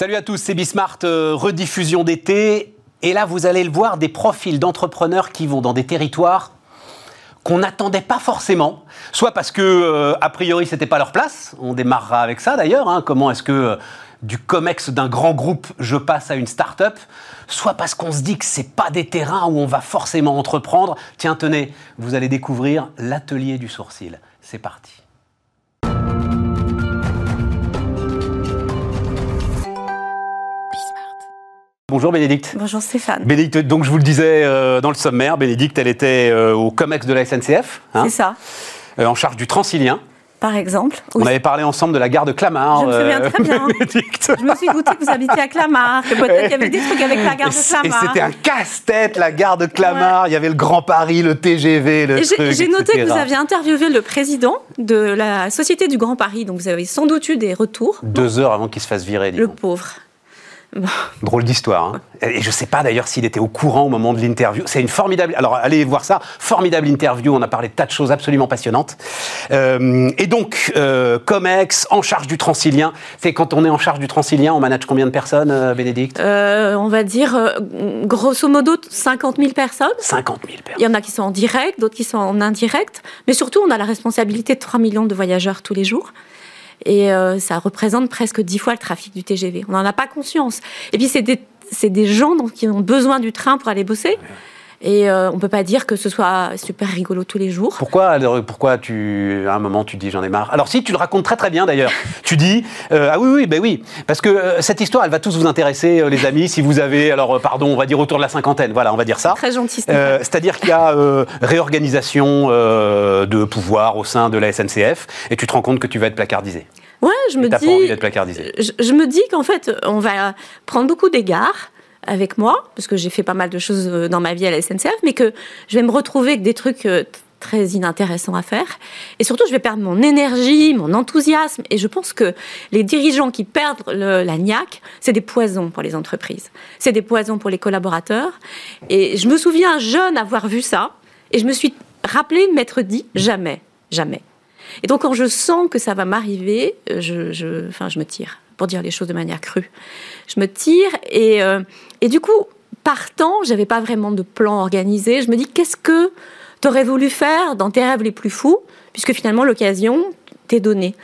Salut à tous, c'est Bismart, euh, rediffusion d'été. Et là, vous allez le voir, des profils d'entrepreneurs qui vont dans des territoires qu'on n'attendait pas forcément, soit parce que euh, a priori c'était pas leur place, on démarrera avec ça d'ailleurs. hein. comment est-ce que euh, du comex d'un grand groupe je passe à une start-up, soit parce qu'on se dit que c'est pas des terrains où on va forcément entreprendre. Tiens, tenez, vous allez découvrir l'atelier du sourcil. C'est parti. Bonjour Bénédicte. Bonjour Stéphane. Bénédicte, donc je vous le disais euh, dans le sommaire, Bénédicte, elle était euh, au COMEX de la SNCF, hein, C'est ça, euh, en charge du Transilien. par exemple. On Oui. avait parlé ensemble de la gare de Clamart. Je me souviens très bien. Bénédicte. Je me suis doutée que vous habitiez à Clamart, que peut-être qu'il y avait des trucs avec la gare de Et Clamart. c'était un casse-tête, la gare de Clamart. Il y avait le Grand Paris, le TGV, le Et j'ai- noté etc. que vous aviez interviewé le président de la Société du Grand Paris, donc vous avez sans doute eu des retours. Deux heures avant qu'il se fasse virer. Le pauvre. Drôle d'histoire. hein. Et je ne sais pas d'ailleurs s'il était au courant au moment de l'interview. C'est une formidable. Alors allez voir ça. Formidable interview. On a parlé de tas de choses absolument passionnantes. Euh, et donc, euh, Comex, en charge du Transilien. C'est quand on est en charge du Transilien, on manage combien de personnes, euh, Bénédicte? On va dire, grosso modo, 50 000 personnes. 50 000 personnes. Il y en a qui sont en direct, d'autres qui sont en indirect. Mais surtout, on a la responsabilité de 3 millions de voyageurs tous les jours. Et euh, ça représente presque 10 fois le trafic du TGV. On n'en a pas conscience. Et puis, c'est des, des gens donc, qui ont besoin du train pour aller bosser. Et euh, on ne peut pas dire que ce soit super rigolo tous les jours. Pourquoi, alors, pourquoi tu, à un moment tu dis j'en ai marre? Alors si tu le racontes très très bien d'ailleurs, tu dis euh, ah oui oui ben oui parce que euh, cette histoire elle va tous vous intéresser euh, les amis si vous avez alors euh, pardon on va dire autour de la cinquantaine voilà on va dire ça. Très gentil. Euh, C'est-à-dire qu'il y a euh, réorganisation euh, de pouvoir au sein de la SNCF et tu te rends compte que tu vas être placardisé. Ouais, je me t'as pas envie dis, d'être placardisé. je, je me dis qu'en fait, on va prendre beaucoup d'égards avec moi, parce que j'ai fait pas mal de choses euh, dans ma vie à la SNCF, mais que je vais me retrouver avec des trucs euh, très inintéressants à faire. Et surtout, je vais perdre mon énergie, mon enthousiasme. Et je pense que les dirigeants qui perdent la niaque, c'est des poisons pour les entreprises. C'est des poisons pour les collaborateurs. Et je me souviens jeune avoir vu ça. Et je me suis rappelé de m'être dit jamais, jamais. Et donc, quand je sens que ça va m'arriver, euh, enfin, je me tire, pour dire les choses de manière crue. Je me tire et, euh, et du coup, partant, j'avais pas vraiment de plan organisé. Je me dis, qu'est-ce que tu aurais voulu faire dans tes rêves les plus fous, puisque finalement, l'occasion t'est donnée.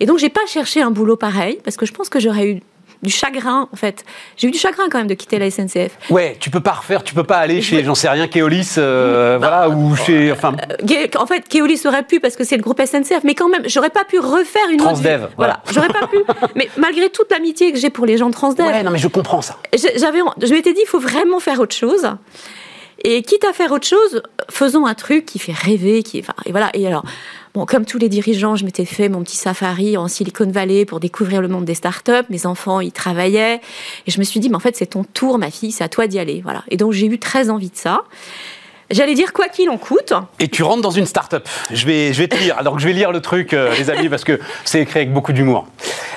Et donc, j'ai pas cherché un boulot pareil, parce que je pense que j'aurais eu du chagrin, en fait. J'ai eu du chagrin quand même de quitter la SNCF. Ouais, tu peux pas refaire, tu peux pas aller chez j'en sais rien Keolis euh, voilà ou chez enfin Gue- En fait, Keolis aurait pu parce que c'est le groupe SNCF, mais quand même, j'aurais pas pu refaire une autre Transdev, vie. voilà. J'aurais pas pu. Mais malgré toute l'amitié que j'ai pour les gens de Transdev, ouais non mais je comprends ça. j'avais, je m'étais dit, il faut vraiment faire autre chose. Et quitte à faire autre chose, faisons un truc qui fait rêver, qui, et voilà. Et alors, bon, comme tous les dirigeants, je m'étais fait mon petit safari en Silicon Valley pour découvrir le monde des startups. Mes enfants y travaillaient, et je me suis dit, mais en fait, c'est ton tour, ma fille, c'est à toi d'y aller, voilà. Et donc, j'ai eu très envie de ça. J'allais dire quoi qu'il en coûte. Et tu rentres dans une start-up. Je vais, je vais te lire. Alors je vais lire le truc, euh, les amis, parce que c'est écrit avec beaucoup d'humour.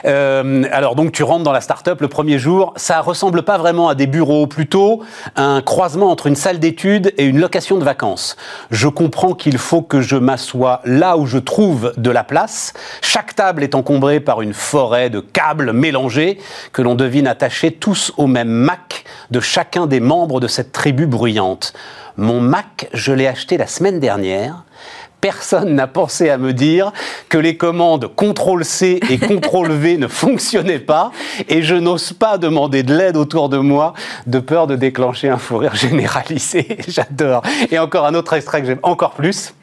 Euh, alors donc tu rentres dans la start-up le premier jour. Ça ressemble pas vraiment à des bureaux, plutôt un croisement entre une salle d'études et une location de vacances. Je comprends qu'il faut que je m'assoie là où je trouve de la place. Chaque table est encombrée par une forêt de câbles mélangés que l'on devine attachés tous au même Mac de chacun des membres de cette tribu bruyante. Mon Mac, je l'ai acheté la semaine dernière. Personne n'a pensé à me dire que les commandes CTRL-C et CTRL-V ne fonctionnaient pas et je n'ose pas demander de l'aide autour de moi de peur de déclencher un fou rire généralisé. J'adore. Et encore un autre extrait que j'aime encore plus.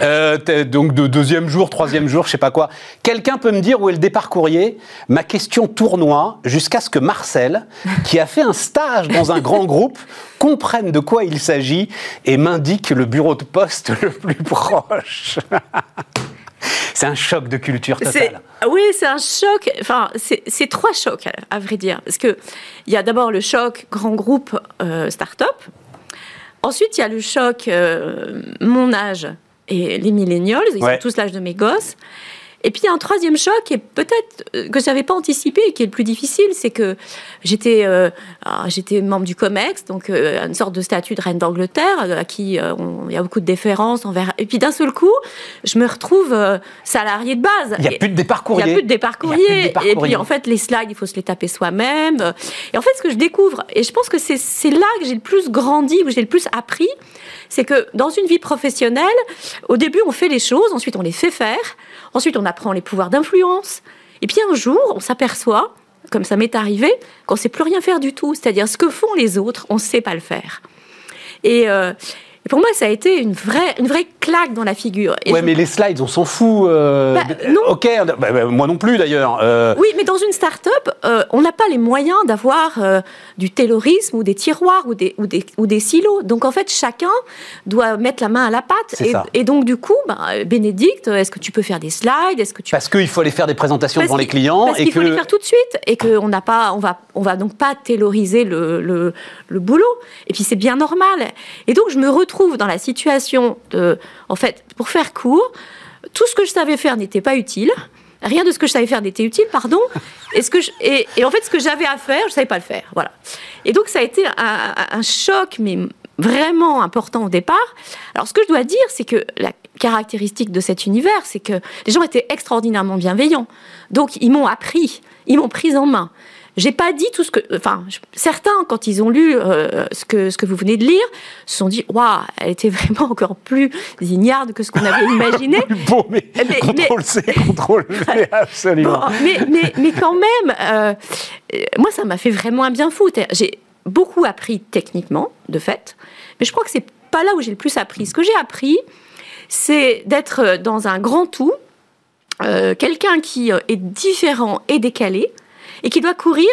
Euh, donc de deuxième jour, troisième jour, je sais pas quoi. Quelqu'un peut me dire où est le départ courrier? Ma question tournoie jusqu'à ce que Marcel, qui a fait un stage dans un grand groupe, comprenne de quoi il s'agit et m'indique le bureau de poste le plus proche. C'est un choc de culture totale. Oui, c'est un choc. Enfin, c'est trois chocs, à, à vrai dire. Parce qu'il y a d'abord le choc grand groupe euh, start-up. Ensuite, il y a le choc euh, mon âge et les millennials. Ils Ouais. ont tous l'âge de mes gosses. Et puis un troisième choc, et peut-être euh, que je n'avais pas anticipé, et qui est le plus difficile, c'est que j'étais euh, j'étais membre du COMEX, donc euh, une sorte de statut de reine d'Angleterre, à qui il y a beaucoup de déférence envers. Et puis d'un seul coup, je me retrouve salarié de base. Il n'y a plus de départ courrier. Il n'y a plus de départ courrier. Et puis en fait, les slides, il faut se les taper soi-même. Et en fait, ce que je découvre, et je pense que c'est là que j'ai le plus grandi, où j'ai le plus appris, c'est que dans une vie professionnelle, au début, on fait les choses, ensuite on les fait faire, ensuite on apprend les pouvoirs d'influence, et puis un jour, on s'aperçoit, comme ça m'est arrivé, qu'on ne sait plus rien faire du tout. C'est-à-dire ce que font les autres, on ne sait pas le faire. Et, euh, pour moi, ça a été une vraie, une vraie claque dans la figure. Oui, ouais, mais les slides, on s'en fout. Euh, bah, non. Ok, bah, bah, moi non plus d'ailleurs. Euh. Oui, mais dans une start-up, euh, on n'a pas les moyens d'avoir du taylorisme ou des tiroirs ou des, ou, des, ou des silos. Donc en fait, chacun doit mettre la main à la pâte. Et, et, donc du coup, Bénédicte, est-ce que tu peux faire des slides? Est-ce que tu Parce qu'il faut aller faire des présentations devant les clients parce et qu'il faut les faire tout de suite et qu'on n'a pas, on va, on va donc pas tayloriser le, le, le boulot. Et puis c'est bien normal. Et donc je me retrouve dans la situation de, en fait, pour faire court, tout ce que je savais faire n'était pas utile. Rien de ce que je savais faire n'était utile, pardon. Et, ce que et, en fait, ce que j'avais à faire, je savais pas le faire. Voilà. Et donc, ça a été un, choc, mais vraiment important au départ. Alors, ce que je dois dire, c'est que la caractéristique de cet univers, c'est que les gens étaient extraordinairement bienveillants. Donc, ils m'ont appris, ils m'ont prise en main. J'ai pas dit tout ce que. Enfin, certains, quand ils ont lu euh, ce, que, ce que vous venez de lire, se sont dit Waouh, elle était vraiment encore plus ignarde que ce qu'on avait imaginé. bon, mais, mais contrôle C, contrôle V, absolument. mais, mais, mais, quand même, euh, moi, ça m'a fait vraiment un bien fou. J'ai beaucoup appris techniquement, de fait, mais je crois que c'est pas là où j'ai le plus appris. Ce que j'ai appris, c'est d'être dans un grand tout, euh, quelqu'un qui est différent et décalé, et qui doit courir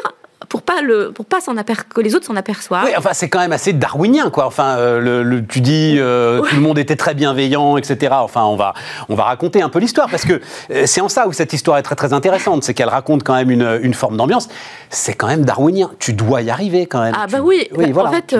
pour pas le pour pas s'en que les autres s'en aperçoivent. Oui, enfin c'est quand même assez darwinien quoi. Enfin euh, le, tu dis euh, tout le monde était très bienveillant, etc. Enfin on va on va raconter un peu l'histoire parce que euh, c'est en ça où cette histoire est très très intéressante, c'est qu'elle raconte quand même une, une forme d'ambiance. C'est quand même darwinien. Tu dois y arriver quand même. Ah bah oui. en fait,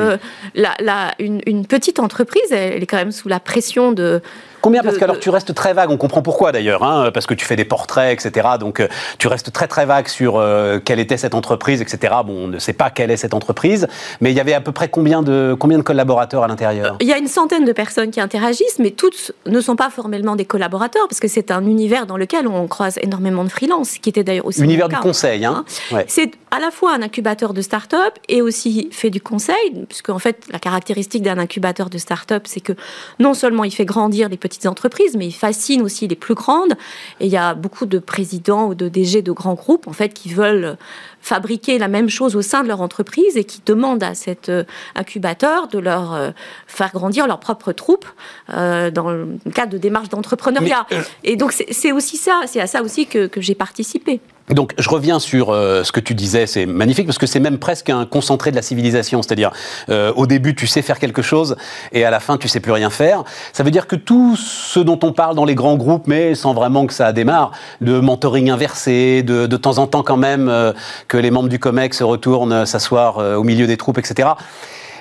la, la, une, une, petite entreprise, elle est quand même sous la pression de Combien Parce que alors tu restes très vague, on comprend pourquoi d'ailleurs, hein, parce que tu fais des portraits, etc. Donc euh, tu restes très très vague sur euh, quelle était cette entreprise, etc. Bon, on ne sait pas quelle est cette entreprise, mais il y avait à peu près combien de, combien de collaborateurs à l'intérieur? Il y a une centaine de personnes qui interagissent, mais toutes ne sont pas formellement des collaborateurs, parce que c'est un univers dans lequel on croise énormément de freelance, qui était d'ailleurs aussi... Univers du conseil, hein, hein. C'est à la fois un incubateur de start-up et aussi fait du conseil, puisque en fait la caractéristique d'un incubateur de start-up, c'est que non seulement il fait grandir des petites entreprises, mais il fascine aussi les plus grandes. Et il y a beaucoup de présidents ou de DG de grands groupes, en fait, qui veulent fabriquer la même chose au sein de leur entreprise et qui demandent à cet euh, incubateur de leur euh, faire grandir leur propre troupe euh, dans le cadre de démarches d'entrepreneuriat. Et donc c'est aussi ça, c'est à ça aussi que, que j'ai participé. Donc, je reviens sur euh, ce que tu disais, c'est magnifique parce que c'est même presque un concentré de la civilisation. C'est-à-dire, euh, au début, tu sais faire quelque chose et à la fin, tu sais plus rien faire. Ça veut dire que tout ce dont on parle dans les grands groupes, mais sans vraiment que ça démarre, de mentoring inversé, de, de temps en temps quand même euh, que les membres du COMEX se retournent s'asseoir au milieu des troupes, etc.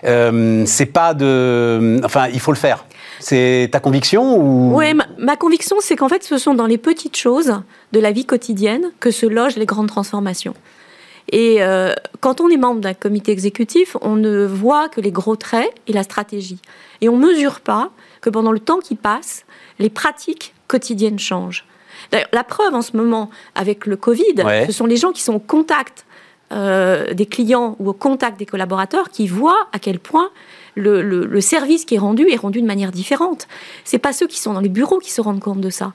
c'est pas de. Enfin, il faut le faire. C'est ta conviction ou... Oui, ma, conviction, c'est qu'en fait, ce sont dans les petites choses de la vie quotidienne que se logent les grandes transformations. Et euh, quand on est membre d'un comité exécutif, on ne voit que les gros traits et la stratégie. Et on ne mesure pas que pendant le temps qui passe, les pratiques quotidiennes changent. La preuve en ce moment avec le Covid, ce sont les gens qui sont au contact euh, des clients ou au contact des collaborateurs qui voient à quel point le, service qui est rendu est rendu de manière différente. C'est pas ceux qui sont dans les bureaux qui se rendent compte de ça.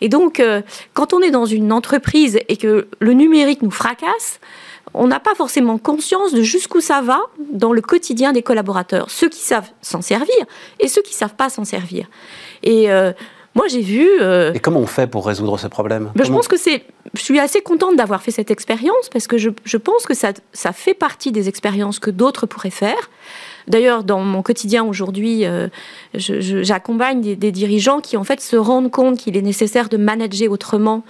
Et donc, euh, quand on est dans une entreprise et que le numérique nous fracasse, on n'a pas forcément conscience de jusqu'où ça va dans le quotidien des collaborateurs. Ceux qui savent s'en servir et ceux qui savent pas s'en servir. Et euh, moi, j'ai vu. Euh, et comment on fait pour résoudre ce problème? Ben, Je pense que c'est. Je suis assez contente d'avoir fait cette expérience parce que je, je, pense que ça, ça fait partie des expériences que d'autres pourraient faire. D'ailleurs, dans mon quotidien aujourd'hui, euh, j'accompagne des, dirigeants qui en fait se rendent compte qu'il est nécessaire de manager autrement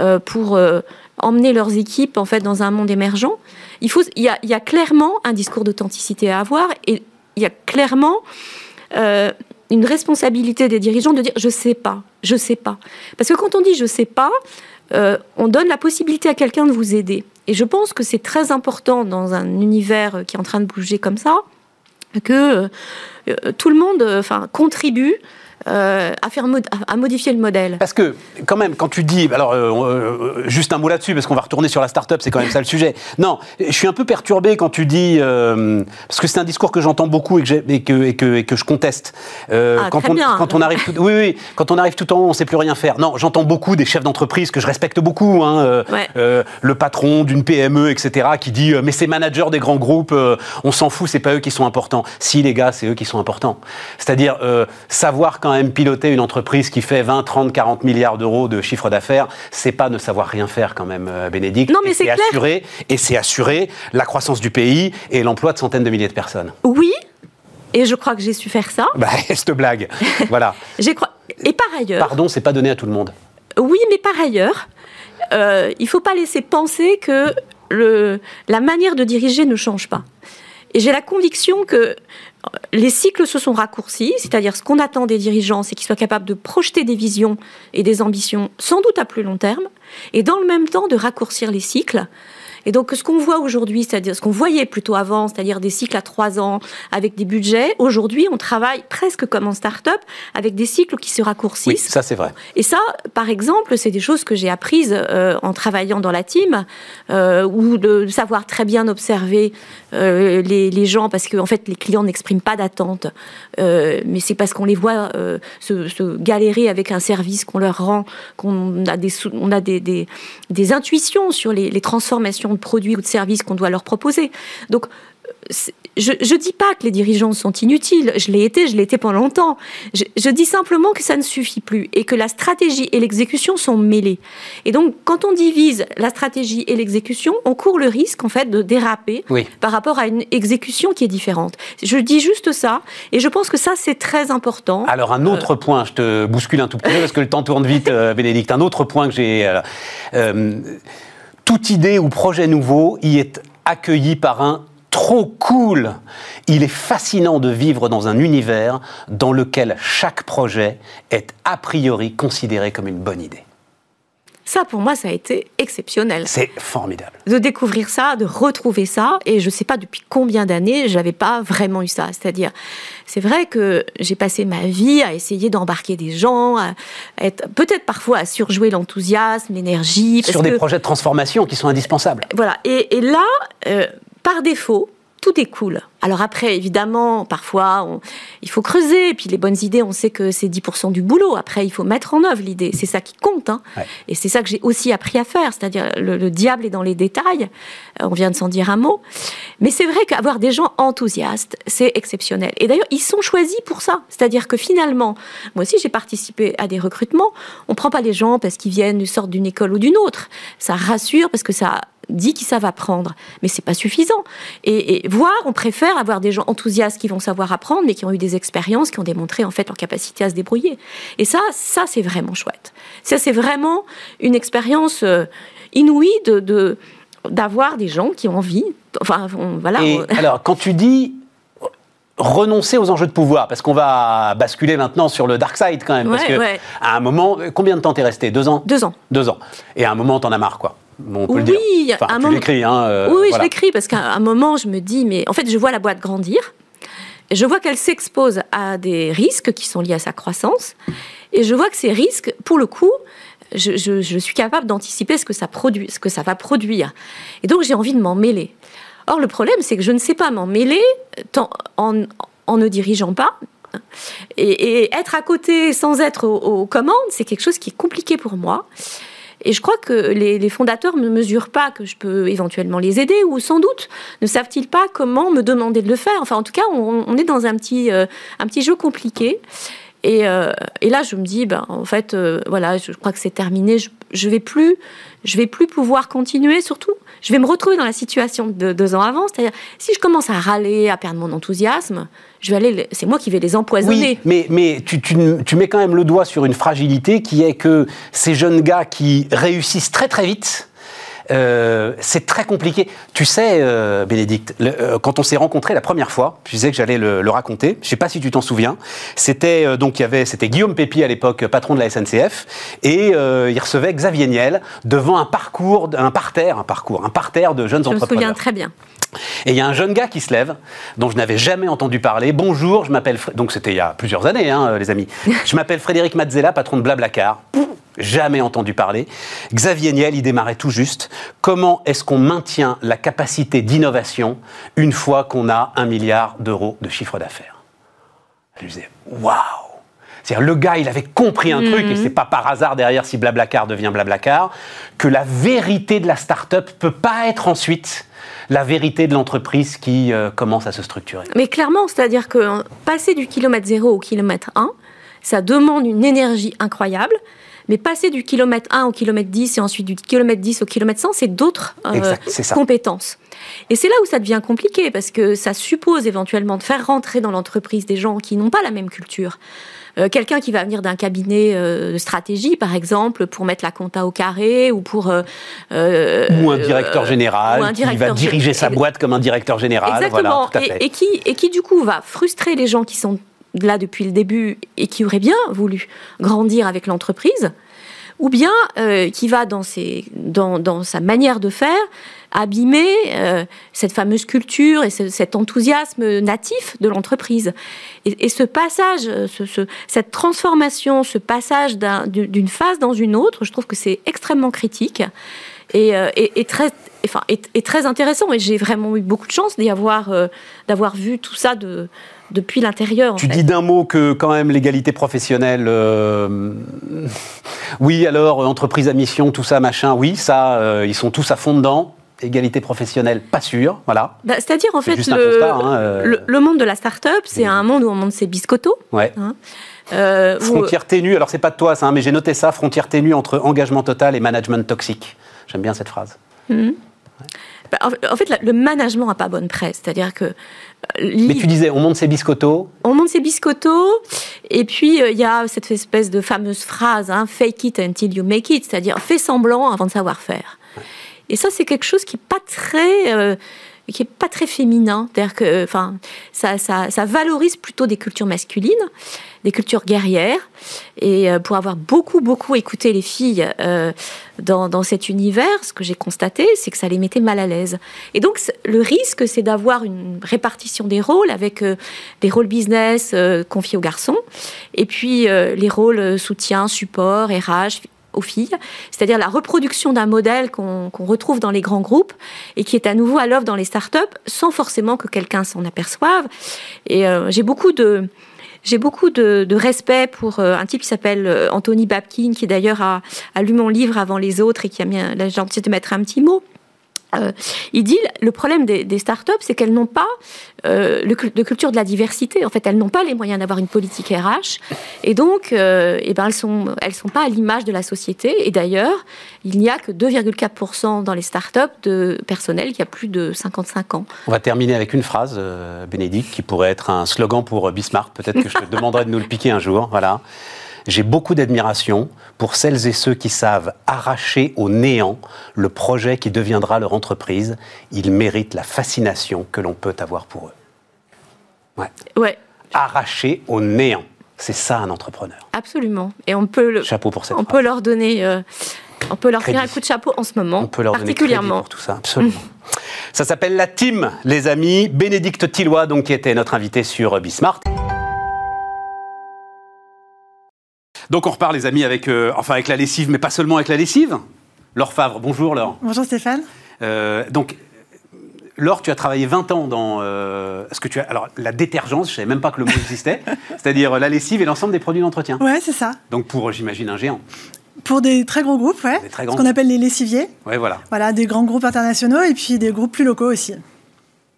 euh, pour euh, emmener leurs équipes en fait dans un monde émergent. Il faut, il y a, clairement un discours d'authenticité à avoir et il y a clairement une responsabilité des dirigeants de dire je sais pas, je sais pas. Parce que quand on dit je sais pas, on donne la possibilité à quelqu'un de vous aider. Et je pense que c'est très important dans un univers qui est en train de bouger comme ça, que euh, tout le monde enfin, contribue euh, à, faire à modifier le modèle. Parce que, quand même, quand tu dis. Alors, euh, euh, juste un mot là-dessus, parce qu'on va retourner sur la start-up, c'est quand même ça le sujet. Non, je suis un peu perturbé quand tu dis. parce que c'est un discours que j'entends beaucoup et que, et que, et que, et que, je conteste. Ah, quand, on, bien. quand on arrive tout, oui, oui, quand on arrive tout en haut, on ne sait plus rien faire. Non, j'entends beaucoup des chefs d'entreprise que je respecte beaucoup. Hein, le patron d'une PME, etc., qui dit Mais ces managers des grands groupes, on s'en fout, c'est pas eux qui sont importants. Si, les gars, c'est eux qui sont importants. C'est-à-dire savoir quand même piloter une entreprise qui fait 20, 30, 40 milliards d'euros de chiffre d'affaires, c'est pas ne savoir rien faire quand même, euh, Bénédicte. Non, mais c'est assurer Et c'est assurer la croissance du pays et l'emploi de centaines de milliers de personnes. Oui, et je crois que j'ai su faire ça. Bah, cette blague. voilà. Et par ailleurs. Pardon, c'est pas donné à tout le monde. Oui, mais par ailleurs, euh, il faut pas laisser penser que le, la manière de diriger ne change pas. Et j'ai la conviction que les cycles se sont raccourcis, c'est-à-dire ce qu'on attend des dirigeants, c'est qu'ils soient capables de projeter des visions et des ambitions sans doute à plus long terme, et dans le même temps de raccourcir les cycles et donc, ce qu'on voit aujourd'hui, c'est-à-dire ce qu'on voyait plutôt avant, c'est-à-dire des cycles à trois ans avec des budgets, aujourd'hui, on travaille presque comme en start-up avec des cycles qui se raccourcissent. Oui, ça, c'est vrai. Et ça, par exemple, c'est des choses que j'ai apprises euh, en travaillant dans la team, euh, ou de savoir très bien observer euh, les, les, gens, parce qu'en en fait, les clients n'expriment pas d'attente, mais c'est parce qu'on les voit se, se, galérer avec un service qu'on leur rend, qu'on a des, on a des, des, des intuitions sur les, les transformations de produits ou de services qu'on doit leur proposer. Donc, je ne dis pas que les dirigeants sont inutiles, je l'ai été, je l'ai été pendant longtemps. Je, dis simplement que ça ne suffit plus et que la stratégie et l'exécution sont mêlées. Et donc, quand on divise la stratégie et l'exécution, on court le risque en fait de déraper par rapport à une exécution qui est différente. Je dis juste ça et je pense que ça c'est très important. Alors un autre euh, point, je te bouscule un tout petit peu parce que le temps tourne vite, euh, Bénédicte. Un autre point que j'ai euh, toute idée ou projet nouveau y est accueilli par un trop cool. Il est fascinant de vivre dans un univers dans lequel chaque projet est a priori considéré comme une bonne idée. Ça, pour moi, ça a été exceptionnel. C'est formidable. De découvrir ça, de retrouver ça. Et je ne sais pas depuis combien d'années, je n'avais pas vraiment eu ça. C'est-à-dire, c'est vrai que j'ai passé ma vie à essayer d'embarquer des gens, à être peut-être parfois à surjouer l'enthousiasme, l'énergie. Sur des projets de transformation qui sont indispensables. Voilà. Et, là, euh, par défaut, tout est cool. Alors après, évidemment, parfois, il faut creuser. Et puis les bonnes idées, on sait que c'est 10% du boulot. Après, il faut mettre en œuvre l'idée. C'est ça qui compte. Hein. Et c'est ça que j'ai aussi appris à faire. C'est-à-dire, le, diable est dans les détails. Euh, on vient de s'en dire un mot. Mais c'est vrai qu'avoir des gens enthousiastes, c'est exceptionnel. Et d'ailleurs, ils sont choisis pour ça. C'est-à-dire que finalement, moi aussi, j'ai participé à des recrutements. On ne prend pas les gens parce qu'ils viennent, sortent d'une école ou d'une autre. Ça rassure parce que ça dit qu'ils savent apprendre, mais c'est pas suffisant. Et, et, voir, on préfère avoir des gens enthousiastes qui vont savoir apprendre, mais qui ont eu des expériences, qui ont démontré en fait leur capacité à se débrouiller. Et ça, ça c'est vraiment chouette. Ça, c'est vraiment une expérience euh, inouïe de d'avoir des gens qui ont envie. Enfin, voilà. Et alors, quand tu dis renoncer aux enjeux de pouvoir Parce qu'on va basculer maintenant sur le dark side quand même. parce que à un moment, combien de temps t'es resté? Deux ans? Deux ans. Deux ans. Et à un moment, t'en as marre, quoi on peut oui, le dire. Enfin, un tu moment... l'écris, hein, euh, oui, je l'écris parce qu'à un moment, je me dis, mais en fait, je vois la boîte grandir. Je vois qu'elle s'expose à des risques qui sont liés à sa croissance. Et je vois que ces risques, pour le coup, je, je, suis capable d'anticiper ce que ça produit, ce que ça va produire. Et donc, j'ai envie de m'en mêler. Or, le problème, c'est que je ne sais pas m'en mêler tant, en, en ne dirigeant pas, et, et, être à côté sans être aux, aux commandes, c'est quelque chose qui est compliqué pour moi. Et je crois que les, fondateurs ne mesurent pas que je peux éventuellement les aider, ou sans doute ne savent-ils pas comment me demander de le faire. Enfin, en tout cas, on, est dans un petit, euh, un petit jeu compliqué. Et, euh, et, là, je me dis, ben, en fait, euh, voilà, je crois que c'est terminé. Je, je vais plus, je vais plus pouvoir continuer. Surtout, je vais me retrouver dans la situation de deux ans avant. C'est-à-dire, si je commence à râler, à perdre mon enthousiasme, je vais aller, c'est moi qui vais les empoisonner. Oui, mais, mais tu, tu, tu, mets quand même le doigt sur une fragilité qui est que ces jeunes gars qui réussissent très très vite, euh, c'est très compliqué. Tu sais, euh, Bénédicte, le- euh, quand on s'est rencontrés la première fois, je disais que j'allais le, le raconter. Je sais pas si tu t'en souviens. C'était donc il y avait, c'était Guillaume Pépi à l'époque, patron de la SNCF, et il recevait Xavier Niel devant un parcours, un parterre, un parcours, un parterre de jeunes Je me souviens entrepreneurs. très bien. Et il y a un jeune gars qui se lève, dont je n'avais jamais entendu parler. Bonjour, je m'appelle. Donc c'était il y a plusieurs années, hein, les amis. Je m'appelle Frédéric Mazzella, patron de Blablacar. Jamais entendu parler. Xavier Niel, il démarrait tout juste. Comment est-ce qu'on maintient la capacité d'innovation une fois qu'on a un milliard d'euros de chiffre d'affaires? Je lui disais, waouh c'est-à-dire, le gars, il avait compris un truc, et c'est pas par hasard derrière si Blablacar devient Blablacar, que la vérité de la start-up peut pas être ensuite la vérité de l'entreprise qui euh, commence à se structurer. Mais clairement, c'est-à-dire que euh, passer du kilomètre 0 au kilomètre 1, ça demande une énergie incroyable. Mais passer du kilomètre 1 au kilomètre 10 et ensuite du kilomètre 10 au kilomètre 100, c'est d'autres euh, Exact, compétences. Et c'est là où ça devient compliqué parce que ça suppose éventuellement de faire rentrer dans l'entreprise des gens qui n'ont pas la même culture. Euh, Quelqu'un qui va venir d'un cabinet euh, de stratégie, par exemple, pour mettre la compta au carré ou pour... Ou un directeur général ou un qui va directeur diriger sa boîte comme un directeur général. Exactement. Voilà, tout à fait. et, et qui, et qui, du coup, va frustrer les gens qui sont là depuis le début et qui auraient bien voulu grandir avec l'entreprise, ou bien euh, qui va, dans, ses, dans, dans sa manière de faire, abîmer euh, cette fameuse culture et ce- cet enthousiasme natif de l'entreprise. Et, ce passage, euh, ce- ce- cette transformation, ce passage d'un- du- d'une phase dans une autre, je trouve que c'est extrêmement critique et, et- et très, enfin, et très intéressant. Et j'ai vraiment eu beaucoup de chance d'y avoir, euh, d'avoir vu tout ça de, depuis l'intérieur. Tu fait. dis d'un mot que quand même l'égalité professionnelle, euh, oui alors entreprise à mission, tout ça machin, oui ça, euh, ils sont tous à fond dedans. Égalité professionnelle, pas sûr, voilà. Bah, C'est-à-dire, en fait, le, constat, hein, le, le monde de la start-up, c'est un monde où on monte ses biscottos. Ouais. euh, où- Frontière ténue, alors c'est pas de toi ça, hein, mais j'ai noté ça, frontière ténue entre engagement total et management toxique. J'aime bien cette phrase. en en fait, le management n'a pas bonne presse. C'est-à-dire que. euh, Mais tu disais, on monte ses biscottos, On monte ses biscottos, et puis euh, il y a cette espèce de fameuse phrase, hein, fake it until you make it, c'est-à-dire fais semblant avant de savoir faire. Et ça, c'est quelque chose qui n'est pas très. euh, qui est pas très féminin, c'est-à-dire que, euh, enfin, ça, ça, valorise plutôt des cultures masculines, des cultures guerrières, et euh, pour avoir beaucoup, beaucoup écouté les filles euh, dans, dans cet univers, ce que j'ai constaté, c'est que ça les mettait mal à l'aise. Et donc, le risque, c'est d'avoir une répartition des rôles avec des rôles business euh, confiés aux garçons, et puis les rôles soutien, support, RH aux filles, c'est-à-dire la reproduction d'un modèle qu'on retrouve dans les grands groupes et qui est à nouveau à l'œuvre dans les startups sans forcément que quelqu'un s'en aperçoive. Et euh, j'ai beaucoup de j'ai beaucoup de, respect pour euh, un type qui s'appelle euh, Anthony Babkin, qui d'ailleurs a, lu mon livre avant les autres et qui a mis la gentillesse de mettre un petit mot. Euh, il dit le problème des, des startups, c'est qu'elles n'ont pas euh, le, de culture de la diversité. En fait, elles n'ont pas les moyens d'avoir une politique RH, et donc, euh, eh ben, elles sont, elles sont pas à l'image de la société. Et d'ailleurs, il n'y a que 2,4% dans les startups de personnel qui a plus de 55 ans. On va terminer avec une phrase, Bénédicte, qui pourrait être un slogan pour Bismarck. Peut-être que je te demanderai de nous le piquer un jour. Voilà. J'ai beaucoup d'admiration pour celles et ceux qui savent arracher au néant le projet qui deviendra leur entreprise. Ils méritent la fascination que l'on peut avoir pour eux. Ouais. Ouais, Arracher au néant. C'est ça un entrepreneur. absolument. Et on peut, le, Chapeau pour cette on phrase. peut leur donner, euh, on peut leur Crédit. faire un coup de chapeau en ce moment, On peut leur donner particulièrement. pour tout ça, absolument. Ça s'appelle la team, les amis. Bénédicte Tillois, donc, qui était notre invité sur Bismart. Donc on repart, les amis, avec, euh, enfin, avec la lessive, mais pas seulement avec la lessive. Laure Favre, bonjour Laure. Bonjour Stéphane. Euh, donc, Laure, tu as travaillé 20 ans dans euh, ce que tu as. Alors, la détergence, je ne savais même pas que le mot existait, c'est-à-dire la lessive et l'ensemble des produits d'entretien. Ouais, c'est ça. Donc, pour, j'imagine, un géant. Pour des très gros groupes, ouais. Des très ce grands qu'on appelle les lessiviers. Ouais, voilà. Voilà, des grands groupes internationaux et puis des groupes plus locaux aussi.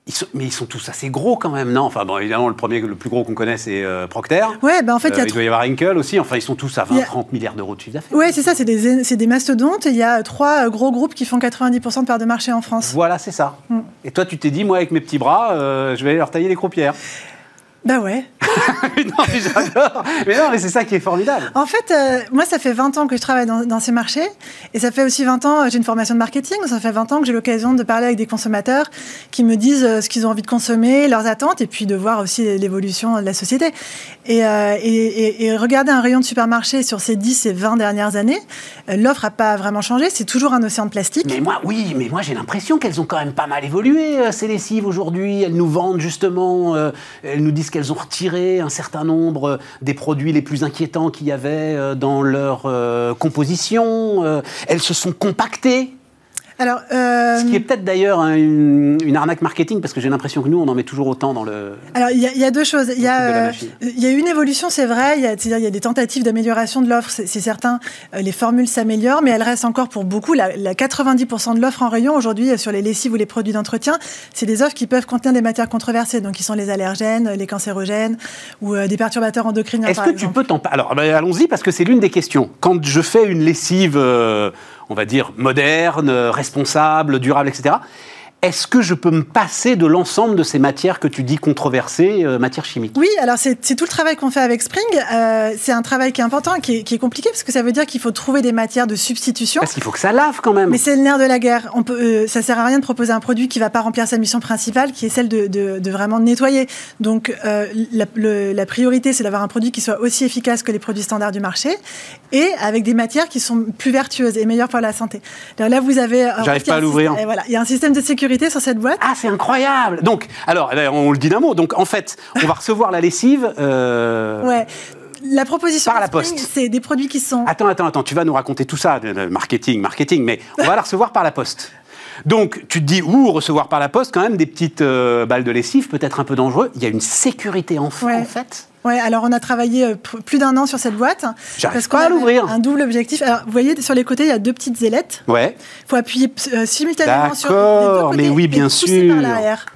Ils sont- mais ils sont tous assez gros quand même, non? Enfin, bon, évidemment, le premier, le plus gros qu'on connaît, c'est euh, Procter. Ouais, ben en fait, il y Euh, a il doit y avoir Henkel aussi. Enfin, ils sont tous à Il y a- 20-30 milliards d'euros de chiffre d'affaires. Ouais, c'est ça, c'est des, des mastodontes. Il y a trois euh, gros groupes qui font 90% de part de marché en France. Voilà, c'est ça. Mm. Et toi, tu t'es dit, moi, avec mes petits bras, euh, je vais aller leur tailler les croupières. Bah ouais. non, mais j'adore. Mais non, mais c'est ça qui est formidable. En fait, euh, moi, ça fait 20 ans que je travaille dans, dans ces marchés. Et ça fait aussi 20 ans, euh, j'ai une formation de marketing. Ça fait 20 ans que j'ai l'occasion de parler avec des consommateurs qui me disent euh, ce qu'ils ont envie de consommer, leurs attentes, et puis de voir aussi l'évolution de la société. Et, euh, et, et, et regarder un rayon de supermarché sur ces 10 et 20 dernières années, l'offre n'a pas vraiment changé. C'est toujours un océan de plastique. Mais moi, oui, mais moi j'ai l'impression qu'elles ont quand même pas mal évolué, ces lessives aujourd'hui. Elles nous vendent justement, elles nous disent qu'elles ont retiré un certain nombre euh, des produits les plus inquiétants qu'il y avait euh, dans leur euh, composition. Elles se sont compactées. Alors, euh, Ce qui est peut-être d'ailleurs un- une, une arnaque marketing, parce que j'ai l'impression que nous, on en met toujours autant dans le. Alors, il y, a- il y a deux choses. Il y, a, euh, il y a une évolution, c'est vrai. Il y a, c'est-à-dire, il y a des tentatives d'amélioration de l'offre, c'est, certain. Euh, les formules s'améliorent, mais elles restent encore pour beaucoup. La, la 90% de l'offre en rayon aujourd'hui euh, sur les lessives ou les produits d'entretien, c'est des offres qui peuvent contenir des matières controversées, donc qui sont les allergènes, les cancérogènes ou euh, des perturbateurs endocriniens. Est-ce que tu peux t'en Alors, ben, allons-y, parce que c'est l'une des questions. Quand je fais une lessive, euh, on va dire, moderne, responsable, durable, etc., est-ce que je peux me passer de l'ensemble de ces matières que tu dis controversées, euh, matières chimiques? Oui, alors c'est tout le travail qu'on fait avec Spring. Euh, c'est un travail qui est important, qui est, qui est compliqué, parce que ça veut dire qu'il faut trouver des matières de substitution. Parce qu'il faut que ça lave quand même. Mais c'est le nerf de la guerre. On peut, euh, ça sert à rien de proposer un produit qui va pas remplir sa mission principale, qui est celle de, de, de vraiment nettoyer. Donc la, le- la priorité, c'est d'avoir un produit qui soit aussi efficace que les produits standards du marché et avec des matières qui sont plus vertueuses et meilleures pour la santé. Alors là, vous avez. J'arrive pas à l'ouvrir. Voilà, il y a un système de sécurité sur cette boîte? Ah, c'est incroyable Donc, alors, eh ben, on le dit d'un mot. Donc, en fait, on va recevoir la lessive. euh, Ouais. La proposition Par la Spring, poste. c'est des produits qui sont Attends, attends, attends, tu vas nous raconter tout ça, le- le marketing, marketing, mais on va la recevoir par la poste. Donc, tu te dis, ouh, recevoir par la poste, quand même des petites euh, balles de lessive, peut-être un peu dangereux. Il y a une sécurité en, Ouais. en fait. Ouais, alors on a travaillé euh, plus d'un an sur cette boîte. J'arrive parce pas qu'on à l'ouvrir. Un double objectif. Alors, vous voyez, sur les côtés, il y a deux petites ailettes. Ouais. Il faut appuyer euh, simultanément sur les deux D'accord, côtés mais oui, et bien par sûr. l'arrière.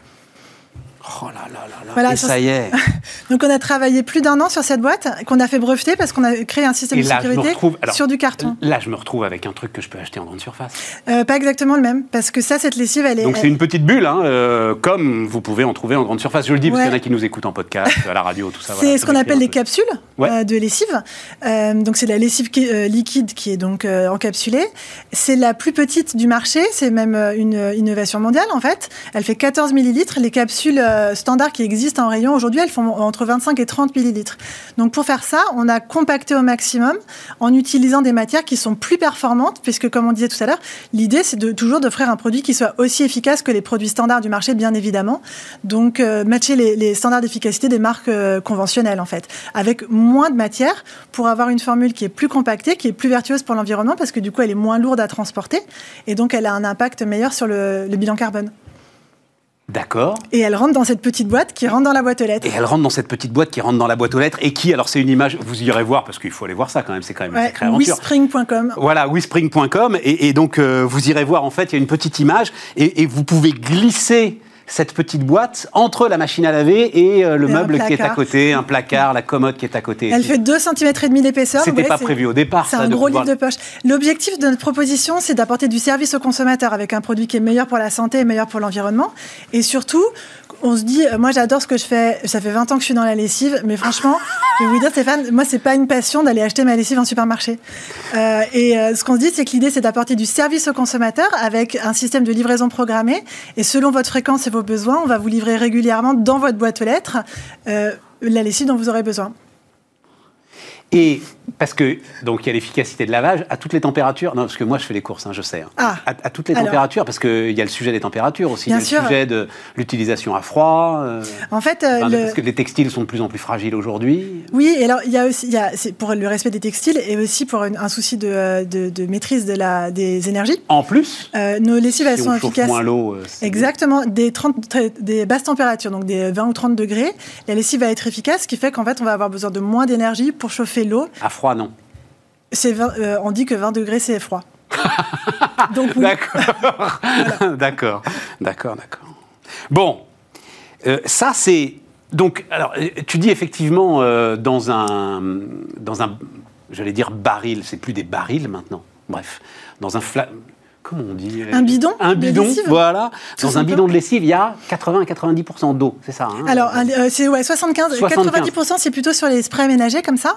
Oh là là là là. Voilà, Et ça y est. Donc on a travaillé plus d'un an sur cette boîte qu'on a fait breveter parce qu'on a créé un système Et de sécurité retrouve. alors, sur du carton. Là, je me retrouve avec un truc que je peux acheter en grande surface. Euh, pas exactement le même parce que ça, cette lessive, elle est. Donc, c'est une petite bulle, hein, euh, comme vous pouvez en trouver en grande surface. Je le dis parce qu'il y en a qui nous écoutent en podcast, à la radio, tout ça. C'est voilà, ce qu'on appelle peu. capsules Ouais. euh, de lessive. Euh, donc c'est de la lessive qui- euh, liquide qui est donc euh, encapsulée. C'est la plus petite du marché. C'est même une innovation mondiale en fait. Elle fait 14 millilitres. Les capsules euh, standards qui existent en rayon aujourd'hui, elles font entre 25 et 30 millilitres. Donc pour faire ça, on a compacté au maximum en utilisant des matières qui sont plus performantes, puisque comme on disait tout à l'heure, l'idée c'est de toujours d'offrir un produit qui soit aussi efficace que les produits standards du marché, bien évidemment. Donc euh, matcher les, standards d'efficacité des marques euh, conventionnelles en fait, avec moins de matière pour avoir une formule qui est plus compactée, qui est plus vertueuse pour l'environnement, parce que du coup elle est moins lourde à transporter et donc elle a un impact meilleur sur le bilan carbone. D'accord. Et elle rentre dans cette petite boîte qui rentre dans la boîte aux lettres. Et elle rentre dans cette petite boîte qui rentre dans la boîte aux lettres et qui, alors c'est une image, vous irez voir parce qu'il faut aller voir ça quand même, c'est quand même une Ouais, sacrée aventure. Voilà, whispring.com et, et donc euh, vous irez voir en fait, il y a une petite image et, et vous pouvez glisser cette petite boîte entre la machine à laver et euh, le Et meuble qui est à côté, un placard, la commode qui est à côté. Elle fait 2 cm et demi d'épaisseur. C'était pas prévu au départ. C'est un de gros pouvoir- livre de poche. L'objectif de notre proposition, c'est d'apporter du service au consommateur avec un produit qui est meilleur pour la santé et meilleur pour l'environnement. Et surtout, on se dit, moi j'adore ce que je fais, ça fait 20 ans que je suis dans la lessive, mais franchement, je vais vous dire Stéphane, moi c'est pas une passion d'aller acheter ma lessive en supermarché. Euh, et euh, ce qu'on se dit, c'est que l'idée c'est d'apporter du service au consommateur avec un système de livraison programmé. Et selon votre fréquence et vos besoins, on va vous livrer régulièrement dans votre boîte aux lettres euh, la lessive dont vous aurez besoin. Et parce que donc il y a l'efficacité de lavage à toutes les températures. Non, parce que moi je fais les courses, hein, je sais. hein. Ah. À, à toutes les Alors. températures, parce qu'il y a le sujet des températures aussi. Bien il y a sûr. le sujet de l'utilisation à froid. euh, En fait, euh, enfin, le- parce que les textiles sont de plus en plus fragiles aujourd'hui. Oui, et alors il y a aussi, il y a, c'est pour le respect des textiles et aussi pour une- un souci de, euh, de, de maîtrise de la, des énergies. En plus, Euh, nos lessives, elles si sont on efficaces. moins l'eau. c'est- Exactement, des, 30, très- des basses températures, donc des 20 ou 30 degrés. La lessive va être efficace, ce qui fait qu'en fait, on va avoir besoin de moins d'énergie pour chauffer l'eau. À froid, non. C'est 20, euh, on dit que 20 degrés, c'est froid. donc oui. D'accord. d'accord. D'accord, d'accord. Bon, euh, ça c'est. Donc, alors, euh, tu dis effectivement euh, dans un. Dans un. J'allais dire baril, c'est plus des barils maintenant. Bref, dans un fla- comment on dit Un bidon Un bidon, voilà. Tout Dans un bidon de lessive, il y a 80 à 90% d'eau, c'est ça hein Alors, un- euh, c'est ouais, 75, 75. 90% c'est plutôt sur les sprays ménagers comme ça.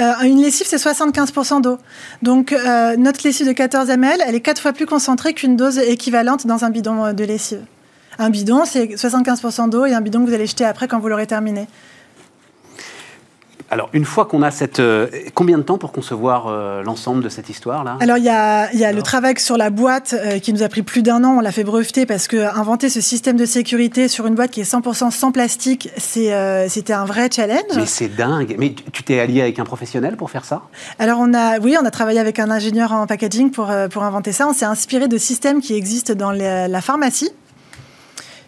Euh, une lessive, c'est 75% d'eau. Donc, euh, notre lessive de 14 ml, elle est quatre fois plus concentrée qu'une dose équivalente dans un bidon euh, de lessive. Un bidon, c'est 75% d'eau et un bidon que vous allez jeter après quand vous l'aurez terminé. Alors, une fois qu'on a cette. euh, combien de temps pour concevoir euh, l'ensemble de cette histoire-là? Alors, il y a, y a le travail sur la boîte euh, qui nous a pris plus d'un an. On l'a fait breveter parce que inventer ce système de sécurité sur une boîte qui est 100% sans plastique, c'était un vrai challenge. Mais c'est dingue. Mais tu- t'es allié avec un professionnel pour faire ça? Alors on a, oui, on a travaillé avec un ingénieur en packaging pour, pour inventer ça. On s'est inspiré de systèmes qui existent dans les- la pharmacie.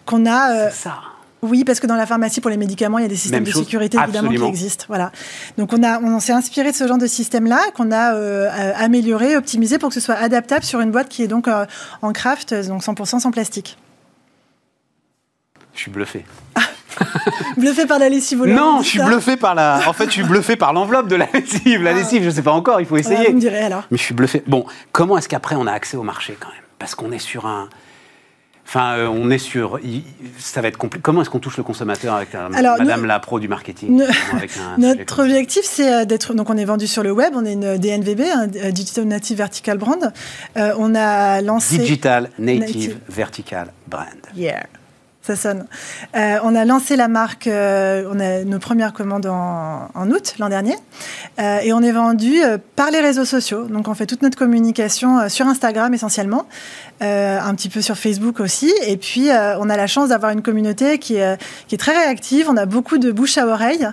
Qu'on a, C'est ça. Oui, parce que dans la pharmacie pour les médicaments, il y a des systèmes Même de chose, sécurité évidemment absolument. qui existent. Voilà. Donc on a, on s'est inspiré de ce genre de système-là qu'on a euh, euh, amélioré, optimisé pour que ce soit adaptable sur une boîte qui est donc euh, en craft, donc 100% sans plastique. Je suis bluffé. Bluffé par la lessive au Non, je suis bluffé par la. En fait, je suis bluffé par l'enveloppe de la lessive. La lessive, je sais pas encore, il faut essayer. vous me direz alors. Mais je suis bluffé. Bon, comment est-ce qu'après on a accès au marché quand même? Parce qu'on est sur un. Enfin, euh, on est sur. Ça va être compliqué. Comment est-ce qu'on touche le consommateur avec euh, Alors, Madame nous- la pro du marketing Ne- avec un Notre objectif, c'est euh, d'être. Donc, on est vendu sur le web. On est une DNVB, un euh, Digital Native Vertical Brand. Euh, on a lancé. Digital Native, Native. Vertical Brand. Yeah. Ça sonne. Euh, on a lancé la marque, euh, on a nos premières commandes en, en août l'an dernier, Euh, et on est vendu par les réseaux sociaux. Donc on fait toute notre communication sur Instagram essentiellement, un petit peu sur Facebook aussi, et puis on a la chance d'avoir une communauté qui est, qui est très réactive. On a beaucoup de bouche à oreille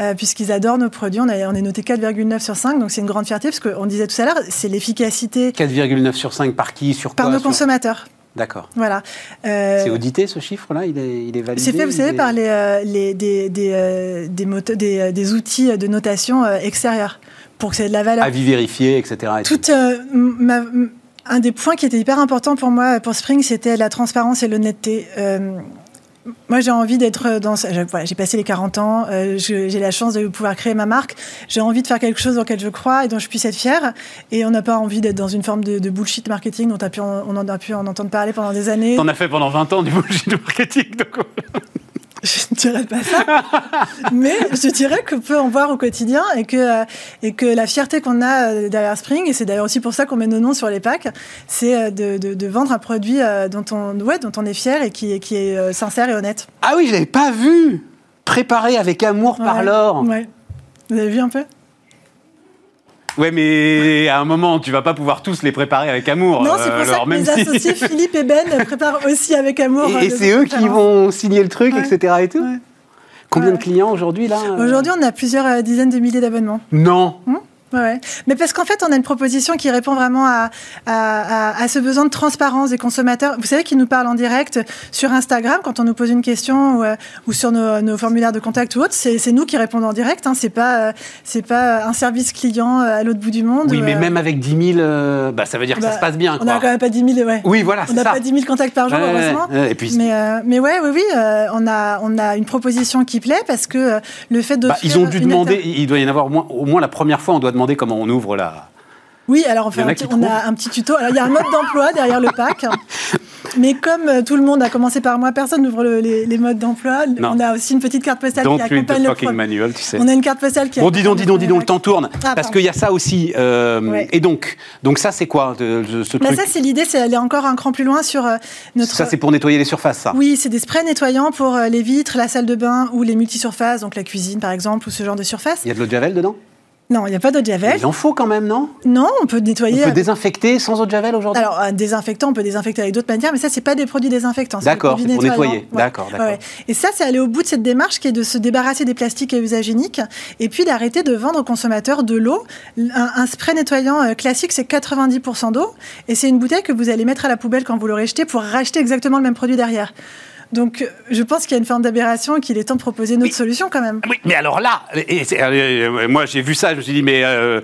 euh, puisqu'ils adorent nos produits. On, a- on est noté 4,9 sur 5, donc c'est une grande fierté parce qu'on disait tout à l'heure, c'est l'efficacité 4,9 sur 5 par qui Sur par quoi nos Sur- consommateurs. D'accord. Voilà. Euh, C'est audité ce chiffre-là? Il est, il est validé C'est fait, vous savez, est- par les, euh, les- des, des, euh, des, moto- des, des outils de notation extérieurs pour que ça ait de la valeur. Avis vérifié, etc. et ma- un des points qui était hyper important pour moi, pour Spring, c'était la transparence et l'honnêteté. Moi, j'ai envie d'être dans. Voilà, j'ai passé les 40 ans, euh, j'ai la chance de pouvoir créer ma marque. J'ai envie de faire quelque chose dans lequel je crois et dont je puisse être fière. Et on n'a pas envie d'être dans une forme de, bullshit marketing dont on, a pu en- on a pu en entendre parler pendant des années. T'en as fait pendant 20 ans du bullshit marketing. donc- dirais pas ça. Mais je dirais qu'on peut en voir au quotidien et que, euh, et que la fierté qu'on a euh, derrière Spring, et c'est d'ailleurs aussi pour ça qu'on met nos noms sur les packs, c'est euh, de, de- de vendre un produit dont on, ouais, dont on est fier et qui, qui est sincère et honnête. Ah oui, je l'avais pas vu Préparé avec amour par l'or. Ouais. Vous avez vu un peu? Ouais, mais à un moment, tu vas pas pouvoir tous les préparer avec amour. Non, c'est euh, pour ça alors, que même mes si- associés Philippe et Ben préparent aussi avec amour. euh, Et, et de c'est eux qui vont signer le truc, Ouais. etc. Et tout. Ouais. Combien Ouais. de clients aujourd'hui là euh Aujourd'hui, on a plusieurs euh, dizaines de milliers d'abonnements. Non. Ouais, ouais. Mais parce qu'en fait, on a une proposition qui répond vraiment à, à, ce besoin de transparence des consommateurs. Vous savez qu'ils nous parlent en direct sur Instagram quand on nous pose une question ou, euh, ou sur nos, nos formulaires de contact ou autre. C'est nous qui répondons en direct. Hein. C'est pas, euh, c'est pas un service client euh, à l'autre bout du monde. Oui, ou, mais euh, même avec 10 000, euh, bah, ça veut dire que ça bah, se passe bien. On n'a quand même pas 10 000, ouais. Oui, voilà, On n'a pas 10 000 contacts par jour, Ouais, heureusement. Et puis, Mais, euh, mais ouais, oui, oui, euh, on, a, on a une proposition qui plaît parce que euh, le fait de. bah, ils ont dû demander, il doit y en avoir au moins, au moins la première fois, on doit demander comment on ouvre la. Oui, alors on, a un petit- on a trouvent. un petit tuto. Alors il y a un mode d'emploi derrière le pack. Mais comme euh, tout le monde a commencé par moi, personne n'ouvre le- les, les modes d'emploi. On a aussi une petite carte postale Don't qui accompagne le manual, tu sais. On a une carte postale qui Bon, dis donc, dis donc, dis donc, le temps tourne. Ah, parce qu'il y a ça aussi. euh, Ouais. Et donc, donc ça, c'est quoi ce Bah, truc ça, c'est l'idée, c'est aller encore un cran plus loin sur euh, notre. Ça, c'est pour nettoyer les surfaces, ça. Oui, c'est des sprays nettoyants pour les vitres, la salle de bain ou les multisurfaces, donc la cuisine par exemple, ou ce genre de surface. Il y a de l'eau de javel dedans? Non, il n'y a pas d'eau de javel. Il en faut quand même, non? Non, on peut On nettoyer. peut avec- désinfecter sans eau de javel aujourd'hui? Alors, un désinfectant, on peut désinfecter avec d'autres manières, mais ça, c'est pas des produits désinfectants. D'accord, c'est pour nettoyer. D'accord, d'accord. Et ça, c'est aller au bout de cette démarche qui est de se débarrasser des plastiques à usage unique et puis d'arrêter de vendre aux consommateurs de l'eau. Un, un spray nettoyant euh, classique, c'est 90% d'eau et c'est une bouteille que vous allez mettre à la poubelle quand vous l'aurez jeté pour racheter exactement le même produit derrière. Donc, euh, je pense qu'il y a une forme d'aberration et qu'il est temps de proposer notre solution quand même. Oui, mais alors là, et c'est- euh, moi j'ai vu ça, je me suis dit, mais euh,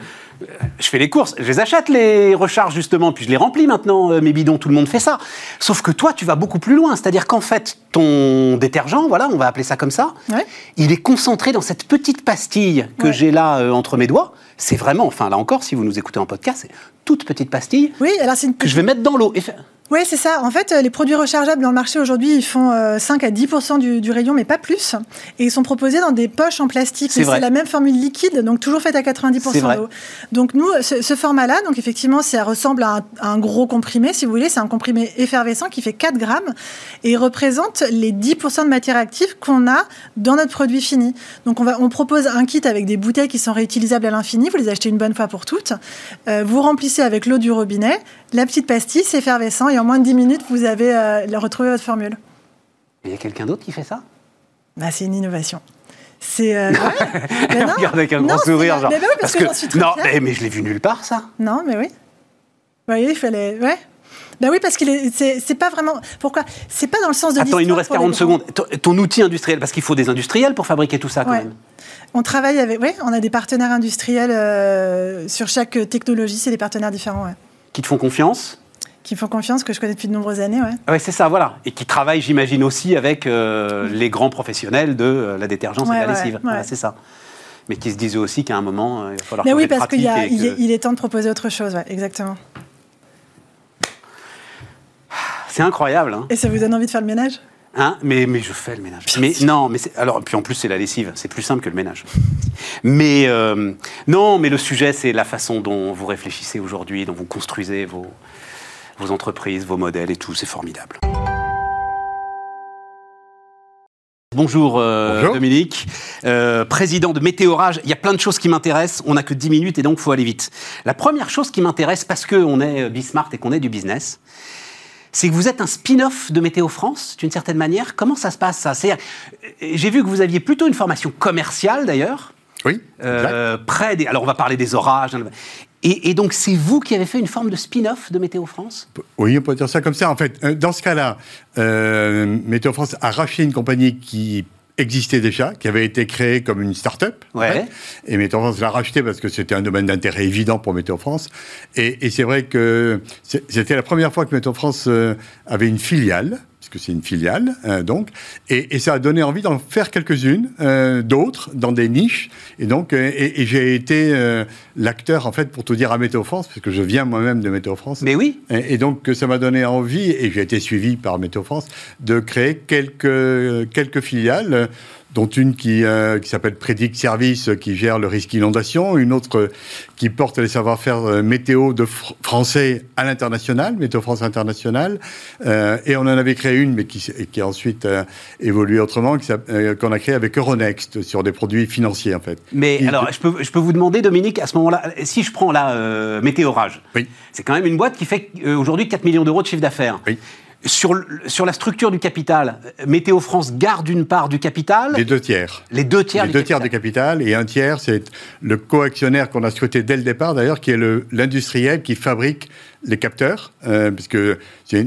je fais les courses, je les achète les recharges justement, puis je les remplis maintenant, euh, mes bidons, tout le monde fait ça. Sauf que toi, tu vas beaucoup plus loin, c'est-à-dire qu'en fait, ton détergent, voilà, on va appeler ça comme ça, Ouais. il est concentré dans cette petite pastille que Ouais. j'ai là euh, entre mes doigts. C'est vraiment, enfin là encore, si vous nous écoutez en podcast, c'est toute petite pastille Oui, alors une que je vais mettre dans l'eau. Et Oui, c'est ça. En fait, euh, les produits rechargeables dans le marché aujourd'hui, ils font euh, 5 à 10 du, du rayon, mais pas plus. Et ils sont proposés dans des poches en plastique. C'est Mais vrai. C'est la même formule liquide, donc toujours faite à 90 C'est vrai. d'eau. Donc nous, ce, ce format-là, donc effectivement, ça ressemble à un, à un gros comprimé, si vous voulez. C'est un comprimé effervescent qui fait 4 grammes et représente les 10 de matière active qu'on a dans notre produit fini. Donc on, va, on propose un kit avec des bouteilles qui sont réutilisables à l'infini. Vous les achetez une bonne fois pour toutes. Euh, vous remplissez avec l'eau du robinet, la petite pastille, c'est effervescent et en moins de 10 minutes, vous avez euh, retrouvé votre formule. Il y a quelqu'un d'autre qui fait ça? Bah, c'est une innovation. C'est. euh, ouais. Regarde avec un Non, grand sourire, genre. Mais oui, parce, que, suis non, fière. mais, mais je l'ai vu nulle part, ça. Non, mais oui. Vous voyez, il fallait. Ouais. Bah oui, parce est. C'est pas vraiment. Pourquoi C'est pas dans le sens de Attends, il nous reste pour les 40 grands. secondes. Ton, ton outil industriel, parce qu'il faut des industriels pour fabriquer tout ça, quand Ouais. même. On travaille avec. Oui, on a des partenaires industriels euh, sur chaque technologie. C'est des partenaires différents, ouais. Qui te font confiance. Qui font confiance, que je connais depuis de nombreuses années, ouais. Ouais, c'est ça, voilà. Et qui travaillent, j'imagine, aussi avec euh, les grands professionnels de euh, la détergence et de la lessive. ouais. Voilà, c'est ça. Mais qui se disent aussi qu'à un moment, euh, il va falloir Mais oui, parce qu'il que- il est temps de proposer autre chose, exactement. C'est incroyable, hein. Et ça vous donne envie de faire le ménage? Hein mais, mais je fais le ménage. Mais non, mais alors puis en plus c'est la lessive, c'est plus simple que le ménage. Mais euh, non, mais le sujet c'est la façon dont vous réfléchissez aujourd'hui, dont vous construisez vos, vos entreprises, vos modèles et tout, c'est formidable. Bonjour, euh, Bonjour. Dominique, Euh, président de Météorage. Il y a plein de choses qui m'intéressent. On n'a que 10 minutes et donc il faut aller vite. La première chose qui m'intéresse, parce qu'on est Bismart et qu'on est du business, c'est que vous êtes un spin-off de Météo France, d'une certaine manière. Comment ça se passe, ça? Euh, J'ai vu que vous aviez plutôt une formation commerciale, d'ailleurs, Oui. euh, près des... Alors, on va parler des orages. hein, Et, et donc, c'est vous qui avez fait une forme de spin-off de Météo France? Oui, on peut dire ça comme ça. En fait, euh, dans ce cas-là, euh, Météo France a racheté une compagnie qui existait déjà, qui avait été créée comme une start-up. Ouais. en fait. Et Météo France l'a racheté parce que c'était un domaine d'intérêt évident pour Météo France. Et, et c'est vrai que c'était la première fois que Météo France euh, avait une filiale, puisque c'est une filiale, euh, donc. Et, et ça a donné envie d'en faire quelques-unes, euh, d'autres, dans des niches. Et donc, euh, et, et j'ai été l'acteur, en fait, pour tout dire à Météo France, parce que je viens moi-même de Météo France. Mais oui Et, et donc, ça m'a donné envie, et j'ai été suivi par Météo France, de créer quelques, quelques filiales, dont une qui, euh, qui s'appelle Prédict Service, euh, qui gère le risque inondation, une autre euh, qui porte les savoir-faire euh, météo de fr- français à l'international, Météo France International, et on en avait créé une, mais qui, a ensuite évolué autrement, qu'on a créé avec Euronext, sur des produits financiers, en fait. Mais Qui- alors, je peux, je peux vous demander, Dominique, à ce moment-là, si je prends là Météorage, Oui. c'est quand même une boîte qui fait aujourd'hui 4 millions d'euros de chiffre d'affaires. Oui. Sur, la structure du capital, euh, Météo France garde une part du capital, Les deux tiers. les deux tiers les du deux capital. tiers du capital et un tiers, c'est le co-actionnaire qu'on a scruté dès le départ, d'ailleurs, qui est l'industriel qui fabrique les capteurs, euh, puisque c'est-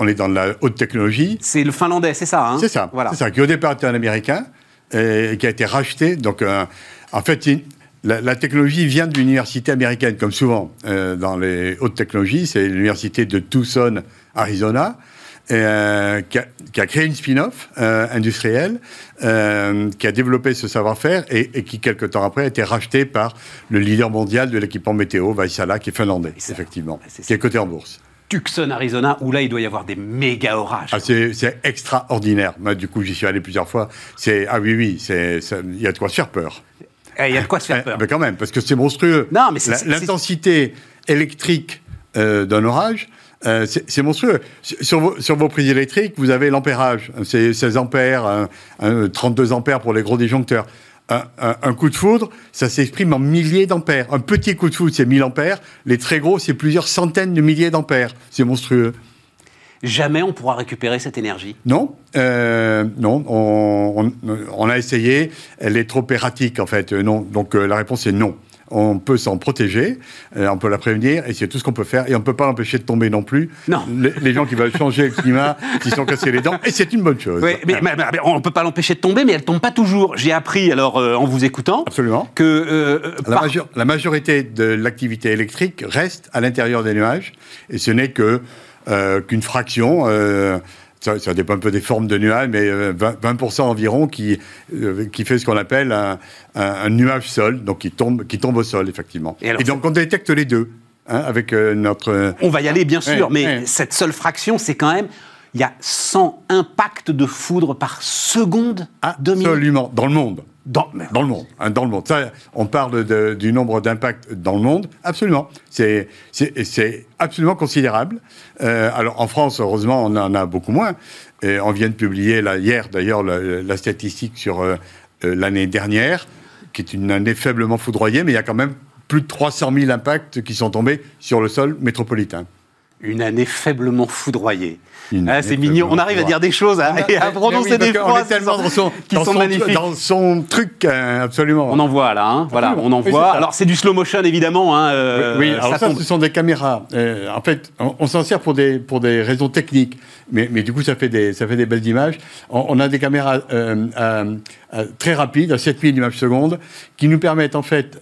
on est dans la haute technologie. C'est le finlandais, c'est ça hein? C'est ça, Voilà. c'est ça, qui au départ était un américain et qui a été racheté. Donc, euh, en fait, il- la, la technologie vient de l'université américaine, comme souvent euh, dans les hautes technologies. C'est l'université de Tucson, Arizona. et, euh, qui, a, qui a créé une spin-off euh, industrielle, euh, qui a développé ce savoir-faire et, et qui, quelques temps après, a été racheté par le leader mondial de l'équipement météo, Vaisala, qui est finlandais, ça. effectivement, qui est coté en bourse. Tucson, Arizona, où là, il doit y avoir des méga orages. Ah, c'est extraordinaire. Moi, du coup, j'y suis allé plusieurs fois. Ah oui, oui, il y a de quoi se faire peur. Eh, Il y a de quoi se faire Eh, peur. ben quand même, parce que c'est monstrueux. Non, mais c'est- L'intensité électrique d'un orage, euh, c'est monstrueux. Sur, vos, sur vos prises électriques, vous avez l'ampérage. C'est 16 ampères, un- un 32 ampères pour les gros disjoncteurs. Un, un- un coup de foudre, ça s'exprime en milliers d'ampères. Un petit coup de foudre, c'est 1000 ampères. Les très gros, c'est plusieurs centaines de milliers d'ampères. C'est monstrueux. Jamais on pourra récupérer cette énergie. Non, euh, non, on, on- on a essayé. Elle est trop erratique en fait. Euh, Non, donc euh, la réponse est non. On peut s'en protéger, euh, on peut la prévenir, et c'est tout ce qu'on peut faire. Et on ne peut pas l'empêcher de tomber non plus. Non. Les, les gens qui veulent changer le climat, qui sont cassés les dents, et c'est une bonne chose. Oui, mais, mais- mais on ne peut pas l'empêcher de tomber, mais elle tombe pas toujours. J'ai appris, alors, euh, en vous écoutant, Absolument. que... euh, La, par- major- la majorité de l'activité électrique reste à l'intérieur des nuages, et ce n'est que qu'une fraction. Euh, ça, ça dépend un peu des formes de nuages, mais euh, 20%, 20% environ qui, euh, qui fait ce qu'on appelle un, un- un nuage sol, donc qui tombe, qui tombe au sol, effectivement. Et donc on détecte les deux, hein, avec euh, notre... On va y aller, bien sûr, Ouais, mais ouais. cette seule fraction, c'est quand même... Il y a 100 impacts de foudre par seconde de minute. Absolument, dans le monde. Dans- le monde, hein, dans le monde. Ça, on parle du nombre d'impacts dans le monde. Absolument, c'est absolument considérable. Euh, alors en France, heureusement, on en a beaucoup moins. On vient de publier hier, d'ailleurs, la, la statistique sur euh, euh, l'année dernière, qui est une année faiblement foudroyée, mais il y a quand même plus de 300 000 impacts qui sont tombés sur le sol métropolitain. Une année faiblement foudroyée. Ah, c'est mignon. On arrive à dire des choses hein, et à prononcer oui, des phrases est tellement dans son, qui dans sont son- magnifiques. dans son truc, euh, absolument. On en voit là, hein. voilà, on en Oui, voit. Alors c'est du slow motion évidemment. Hein, euh, oui, alors ça, ce sont des caméras. Euh, en fait, on, on s'en sert pour des, pour des raisons techniques, mais, mais du coup, ça fait des, ça fait des belles images. On, on a des caméras euh, à- à très rapides, à 7000 images secondes, qui nous permettent, en fait,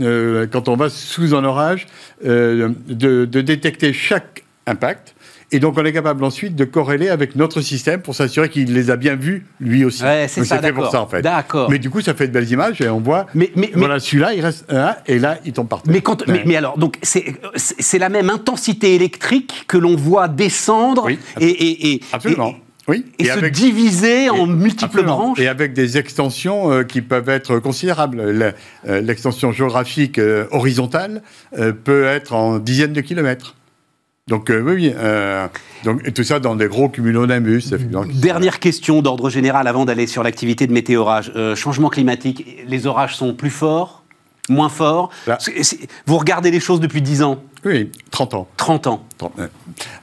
euh, quand on va sous un orage, euh, de, de détecter chaque impact. Et donc, on est capable ensuite de corréler avec notre système pour s'assurer qu'il les a bien vus, lui aussi. Ouais, c'est ça, fait pour ça, en fait. D'accord. Mais du coup, ça fait de belles images et on voit. Mais- mais- voilà, celui-là, il reste un, et là, il tombe par terre. Mais, quand, mais, mais alors, donc c'est la même intensité électrique que l'on voit descendre Oui, et, et, et- Absolument. et- oui. et se diviser en multiples Absolument. branches. Et avec des extensions euh, qui peuvent être considérables. Euh, L'extension géographique euh, horizontale euh, peut être en dizaines de kilomètres. Donc oui, oui. donc, et tout ça dans des gros cumulonimbus. Dernière question d'ordre général avant d'aller sur l'activité de météorage. Changement climatique, les orages sont plus forts, moins forts. Là. Vous regardez les choses depuis 10 ans, Oui, 30 ans. 30 ans. 30, ouais.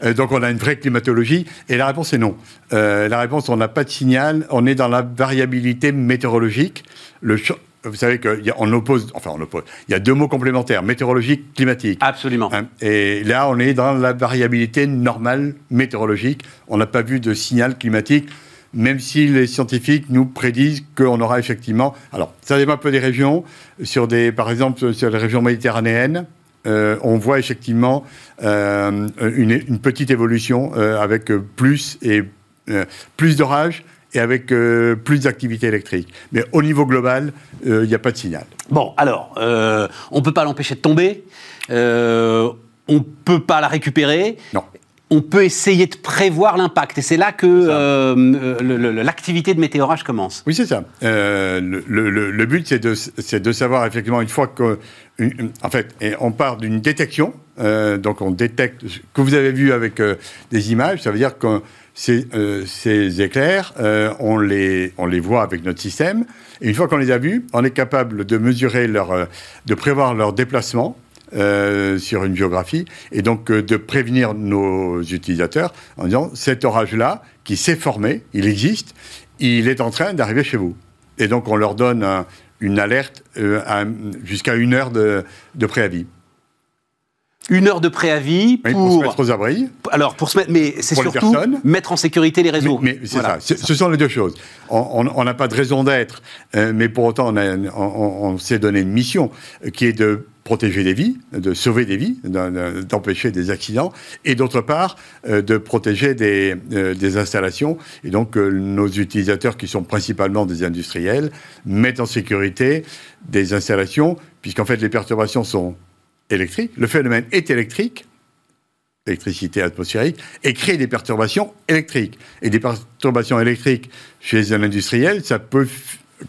Euh, donc on a une vraie climatologie et la réponse est non. Euh, la réponse, on n'a pas de signal, on est dans la variabilité météorologique. Le vous savez qu'on oppose, enfin on oppose, il y a deux mots complémentaires, météorologique, climatique. Absolument. Hein, Et là, on est dans la variabilité normale météorologique. On n'a pas vu de signal climatique, même si les scientifiques nous prédisent qu'on aura effectivement. Alors, ça dépend un peu des régions. Sur des, par exemple, sur les régions méditerranéennes, euh, on voit effectivement euh, une, une petite évolution euh, avec plus et plus d'orages et avec plus d'activité électrique. Mais au niveau global, il n'y a pas de signal. Bon, alors, on ne peut pas l'empêcher de tomber, on ne peut pas la récupérer. Non. On peut essayer de prévoir l'impact. Et c'est là que euh, le- l'activité de météorage commence. Oui, c'est ça. Euh, le, le- le- le but, c'est de, savoir effectivement une fois que, une- en fait, et on part d'une détection. euh, donc, on détecte ce que vous avez vu avec euh, des images. Ça veut dire que ces, euh, ces éclairs, euh, on les, on les voit avec notre système. Et une fois qu'on les a vus, on est capable de mesurer leur, euh, de prévoir leur déplacement. Euh, sur une géographie et donc euh, de prévenir nos utilisateurs en disant cet orage-là qui s'est formé, il existe, il est en train d'arriver chez vous. Et donc on leur donne un- une alerte euh, jusqu'à une heure de préavis. Une heure de préavis Oui, pour. pour se mettre aux abris. Alors, pour se mettre. Mais c'est surtout mettre en sécurité les réseaux. Mais, mais c'est Voilà, ça, ce sont les deux choses. On n'a pas de raison d'être, euh, mais pour autant, on, s'est donné une mission euh, qui est de protéger des vies, de sauver des vies, d'empêcher des accidents, et d'autre part, euh, de protéger des, euh, des installations. Et donc, euh, nos utilisateurs, qui sont principalement des industriels, mettent en sécurité des installations, puisqu'en fait, les perturbations sont électriques. Le phénomène est électrique, électricité atmosphérique, et créer des perturbations électriques. Et des perturbations électriques chez un industriel, ça peut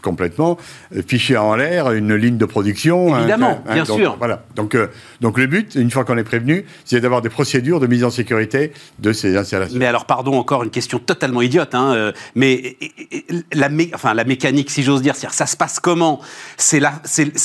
complètement euh, ficher en l'air une ligne de production. Évidemment, un- un- bien donc, sûr. Voilà. Donc, euh, donc le but, une fois qu'on est prévenu, c'est d'avoir des procédures de mise en sécurité de ces installations. Mais alors, pardon, encore une question totalement idiote, hein, euh, mais et- et- et la, mé- enfin, la mécanique, si j'ose dire, ça se passe comment? C'est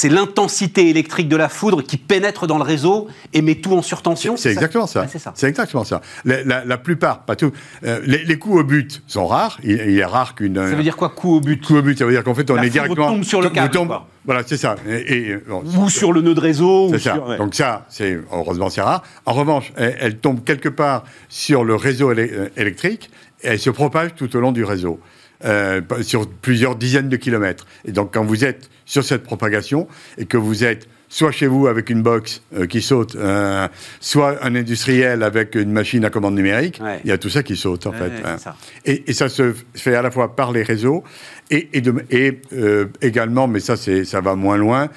l'intensité électrique de la foudre qui pénètre dans le réseau et met tout en surtension C'est exactement ça. Ça. C'est exactement ça. La, la- la plupart, pas tout. euh, les, les coups au but sont rares. Il, il est rare qu'une. Ça veut dire quoi, coup au but? Coup au but, ça veut dire qu'en fait, on La est directement. tombe sur le câble, tombe-. Voilà, c'est ça. Et, et, bon, Ou sur le nœud de réseau. C'est ça. sur- ouais. Donc ça, c'est heureusement c'est rare. En revanche, elle, elle tombe quelque part sur le réseau euh, électrique et elle se propage tout au long du réseau. euh, sur plusieurs dizaines de kilomètres. Et donc, quand vous êtes sur cette propagation et que vous êtes soit chez vous avec une box euh, qui saute, euh, soit un industriel avec une machine à commande numérique, Ouais. il y a tout ça qui saute en Ouais, fait. ouais, hein. ça. Et, et ça se fait à la fois par les réseaux et, et, de- et, euh, également, mais ça, ça va moins loin,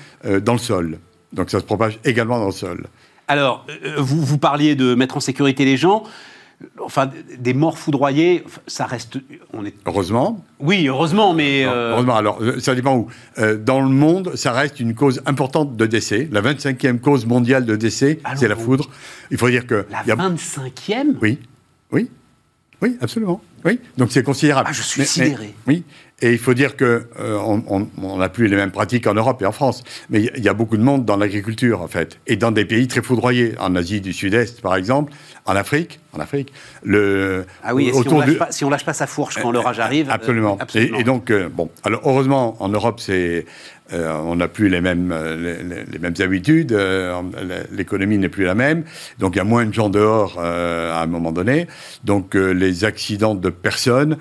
dans le sol. Donc ça se propage également dans le sol. Alors, vous, vous parliez de mettre en sécurité les gens. Enfin, des morts foudroyés, ça reste. On est. Heureusement. Oui, heureusement, mais. euh, Heureusement, alors, euh, ça dépend où. Euh, dans le monde, ça reste une cause importante de décès. La 25e cause mondiale de décès, c'est la foudre. Il faut dire que... La il y a- 25e Oui, oui, oui, absolument. Oui, donc c'est considérable. Ah, je suis Mais- mais- sidéré. oui, et il faut dire que euh, on- n'a plus les mêmes pratiques en Europe et en France, mais il y a- il y, a beaucoup de monde dans l'agriculture en fait, et dans des pays très foudroyés, en Asie du Sud-Est par exemple, en Afrique, en Afrique, le Ah oui, et si on, lâche du- pas, si on lâche pas sa fourche quand l'orage arrive. euh, Absolument. absolument. Et, et donc, euh, bon, alors heureusement, en Europe, c'est, euh, on n'a plus les mêmes, euh, les, mêmes habitudes, euh, l'économie n'est plus la même, donc il y a moins de gens dehors à un moment donné. Donc les accidents de personnes,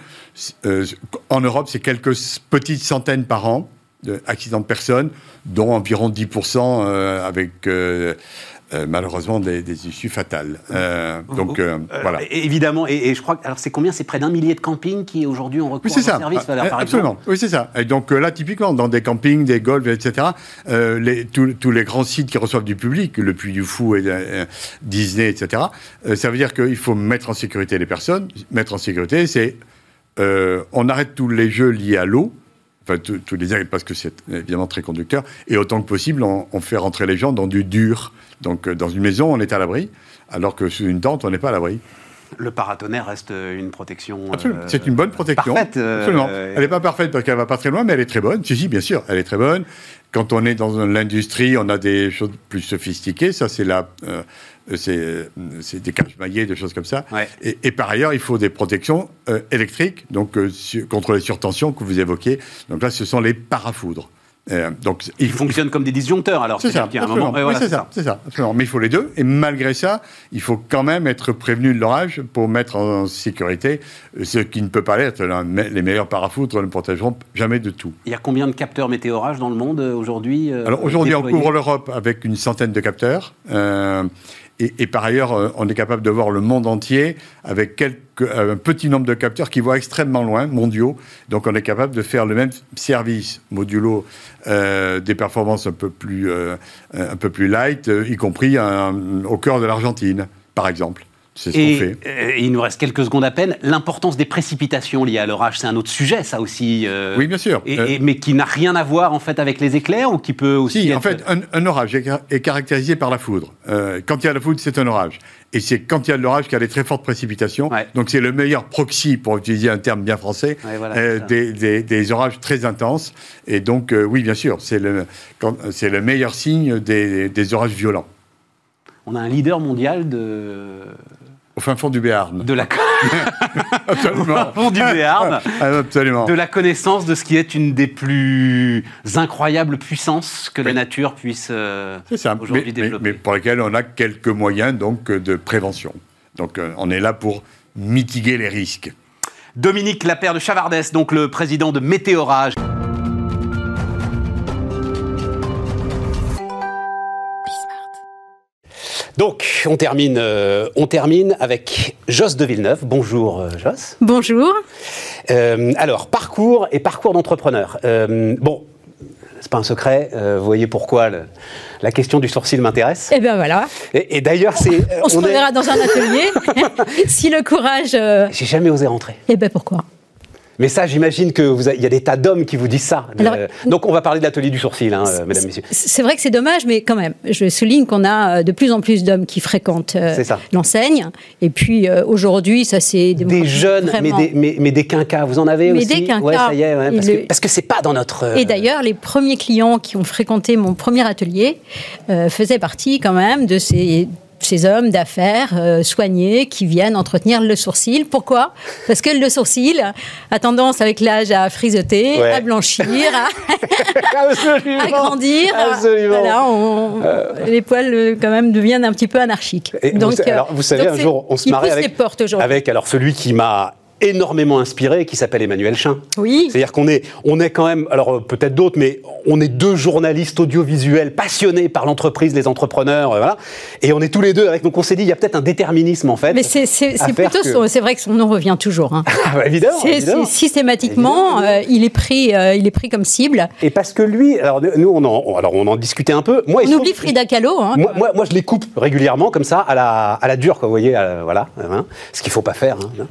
en Europe, c'est quelques petites centaines par an d'accidents de personnes, dont environ 10% euh, avec... euh, malheureusement des, des issues fatales. Euh, donc euh, voilà. Évidemment, et, et je crois que alors c'est combien? C'est près d'un millier de campings qui aujourd'hui ont recours Oui, c'est à ça. services, Ah, par Absolument. exemple. Oui, c'est ça. Et donc là, typiquement, dans des campings, des golfs, etc., les- tous tous les grands sites qui reçoivent du public, le Puy du Fou, et, Disney, etc., ça veut dire qu'il faut mettre en sécurité les personnes. Mettre en sécurité, c'est on arrête tous les jeux liés à l'eau. Enfin, tous tous les parce que c'est évidemment très conducteur. Et autant que possible, on, on fait rentrer les gens dans du dur. Donc, euh, dans une maison, on est à l'abri, alors que sous une tente, on n'est pas à l'abri. Le paratonnerre reste une protection. Absolument. euh, c'est une bonne protection. Parfaite. euh, Absolument. euh, Elle n'est pas parfaite parce qu'elle va pas très loin, mais elle est très bonne. Si, si, bien sûr, elle est très bonne. Quand on est dans l'industrie, on a des choses plus sophistiquées. Ça, c'est la, euh, c'est, euh, des caches maillées, des choses comme ça. Ouais. Et, et par ailleurs, il faut des protections euh, électriques, donc euh, contre les surtensions que vous évoquez. Donc là, ce sont les parafoudres. Euh, donc il Ils fonctionnent comme des disjoncteurs, alors. c'est ça, absolument. moment- ouais, voilà, Oui, c'est c'est ça, c'est ça, absolument. Mais il faut les deux. Et malgré ça, il faut quand même être prévenu de l'orage pour mettre en sécurité ce qui ne peut pas l'être. Les meilleurs parafoudres ne protégeront jamais de tout. Il y a combien de capteurs météo-orage dans le monde euh, aujourd'hui euh, Alors aujourd'hui, on couvre l'Europe avec une centaine de capteurs. euh, et, par ailleurs, euh, on est capable de voir le monde entier avec euh, un petit nombre de capteurs qui voient extrêmement loin, mondiaux. Donc on est capable de faire le même service modulo, euh, des performances un peu plus, un peu plus light, y compris au cœur de l'Argentine, par exemple. C'est ce qu'on Et fait. euh, il nous reste quelques secondes à peine. L'importance des précipitations liées à l'orage, c'est un autre sujet, ça aussi. euh, Oui, bien sûr. et- Euh, et- mais qui n'a rien à voir en fait avec les éclairs ou qui peut aussi. Si, être- en fait, un, un orage est, car- est caractérisé par la foudre. Quand il y a la foudre, c'est un orage. Et c'est quand il y a de l'orage qu'il y a des très fortes précipitations. Ouais. Donc c'est le meilleur proxy, pour utiliser un terme bien français, Ouais, voilà, des, des- des orages très intenses. Et donc, oui, bien sûr, c'est le, quand- c'est le meilleur signe des, des orages violents. On a un leader mondial de, Au fin fond du Béarn. de la Absolument. fond du Béarn, Ah, Absolument. de la connaissance de ce qui est une des plus incroyables puissances que la nature puisse euh, aujourd'hui Mais, mais- développer. mais pour lesquels on a quelques moyens donc, de prévention. Donc euh, on est là pour mitiguer les risques. Dominique Lapère de Chavardès, donc le président de Météorage. Donc, on termine, euh, on termine avec Joss de Villeneuve. Bonjour, euh, Joss. Bonjour. Euh, alors, parcours et parcours d'entrepreneur. Euh, bon, c'est pas un secret. euh, vous voyez pourquoi le- la question du sourcil m'intéresse. Eh bien voilà, Et, et d'ailleurs, c'est. euh, on se est- reverra dans un atelier. si le courage... euh, J'ai jamais osé rentrer. Eh bien pourquoi? Mais ça, j'imagine que vous a- il y a des tas d'hommes qui vous disent ça. Alors- Euh, donc, on va parler de l'atelier du sourcil, hein, euh, mesdames, messieurs. C'est vrai que c'est dommage, mais quand même, je souligne qu'on a euh, de plus en plus d'hommes qui fréquentent euh, l'enseigne. Et puis euh, aujourd'hui, ça c'est Des jeunes, mais des, mais, mais des quinquas, vous en avez Mais aussi des quinquas. Ouais, ça y est, ouais, parce, le- que, parce que c'est pas dans notre. euh, Et d'ailleurs, les premiers clients qui ont fréquenté mon premier atelier faisaient partie quand même de ces ces hommes d'affaires euh, soignés qui viennent entretenir le sourcil. Pourquoi? Parce que le sourcil a tendance avec l'âge à frisoter, Ouais. à blanchir, à, grandir. Absolument. Voilà, on- les poils euh, quand même deviennent un petit peu anarchiques. Et vous, euh, alors, vous savez, donc un jour, on se marrait avec, avec alors, celui qui m'a énormément inspiré, qui s'appelle Emmanuel Chin. Oui. C'est-à-dire qu'on est, on est quand même, alors euh, peut-être d'autres, mais on est deux journalistes audiovisuels passionnés par l'entreprise, les entrepreneurs, euh, voilà. Et on est tous les deux avec. Donc on s'est dit, il y a peut-être un déterminisme en fait. Mais c'est plutôt, que- c'est vrai que son nom revient toujours. hein. Ah, bah, évidemment. Systématiquement, euh, il est pris, euh, il est pris comme cible. Et parce que lui, alors nous on en, alors on en discutait un peu. Moi, On oublie trouve- Frida Kahlo. Hein, Moi, moi, moi, je les coupe régulièrement comme ça à la, à la dure, quoi, vous voyez, voilà, hein, ce qu'il faut pas faire. hein.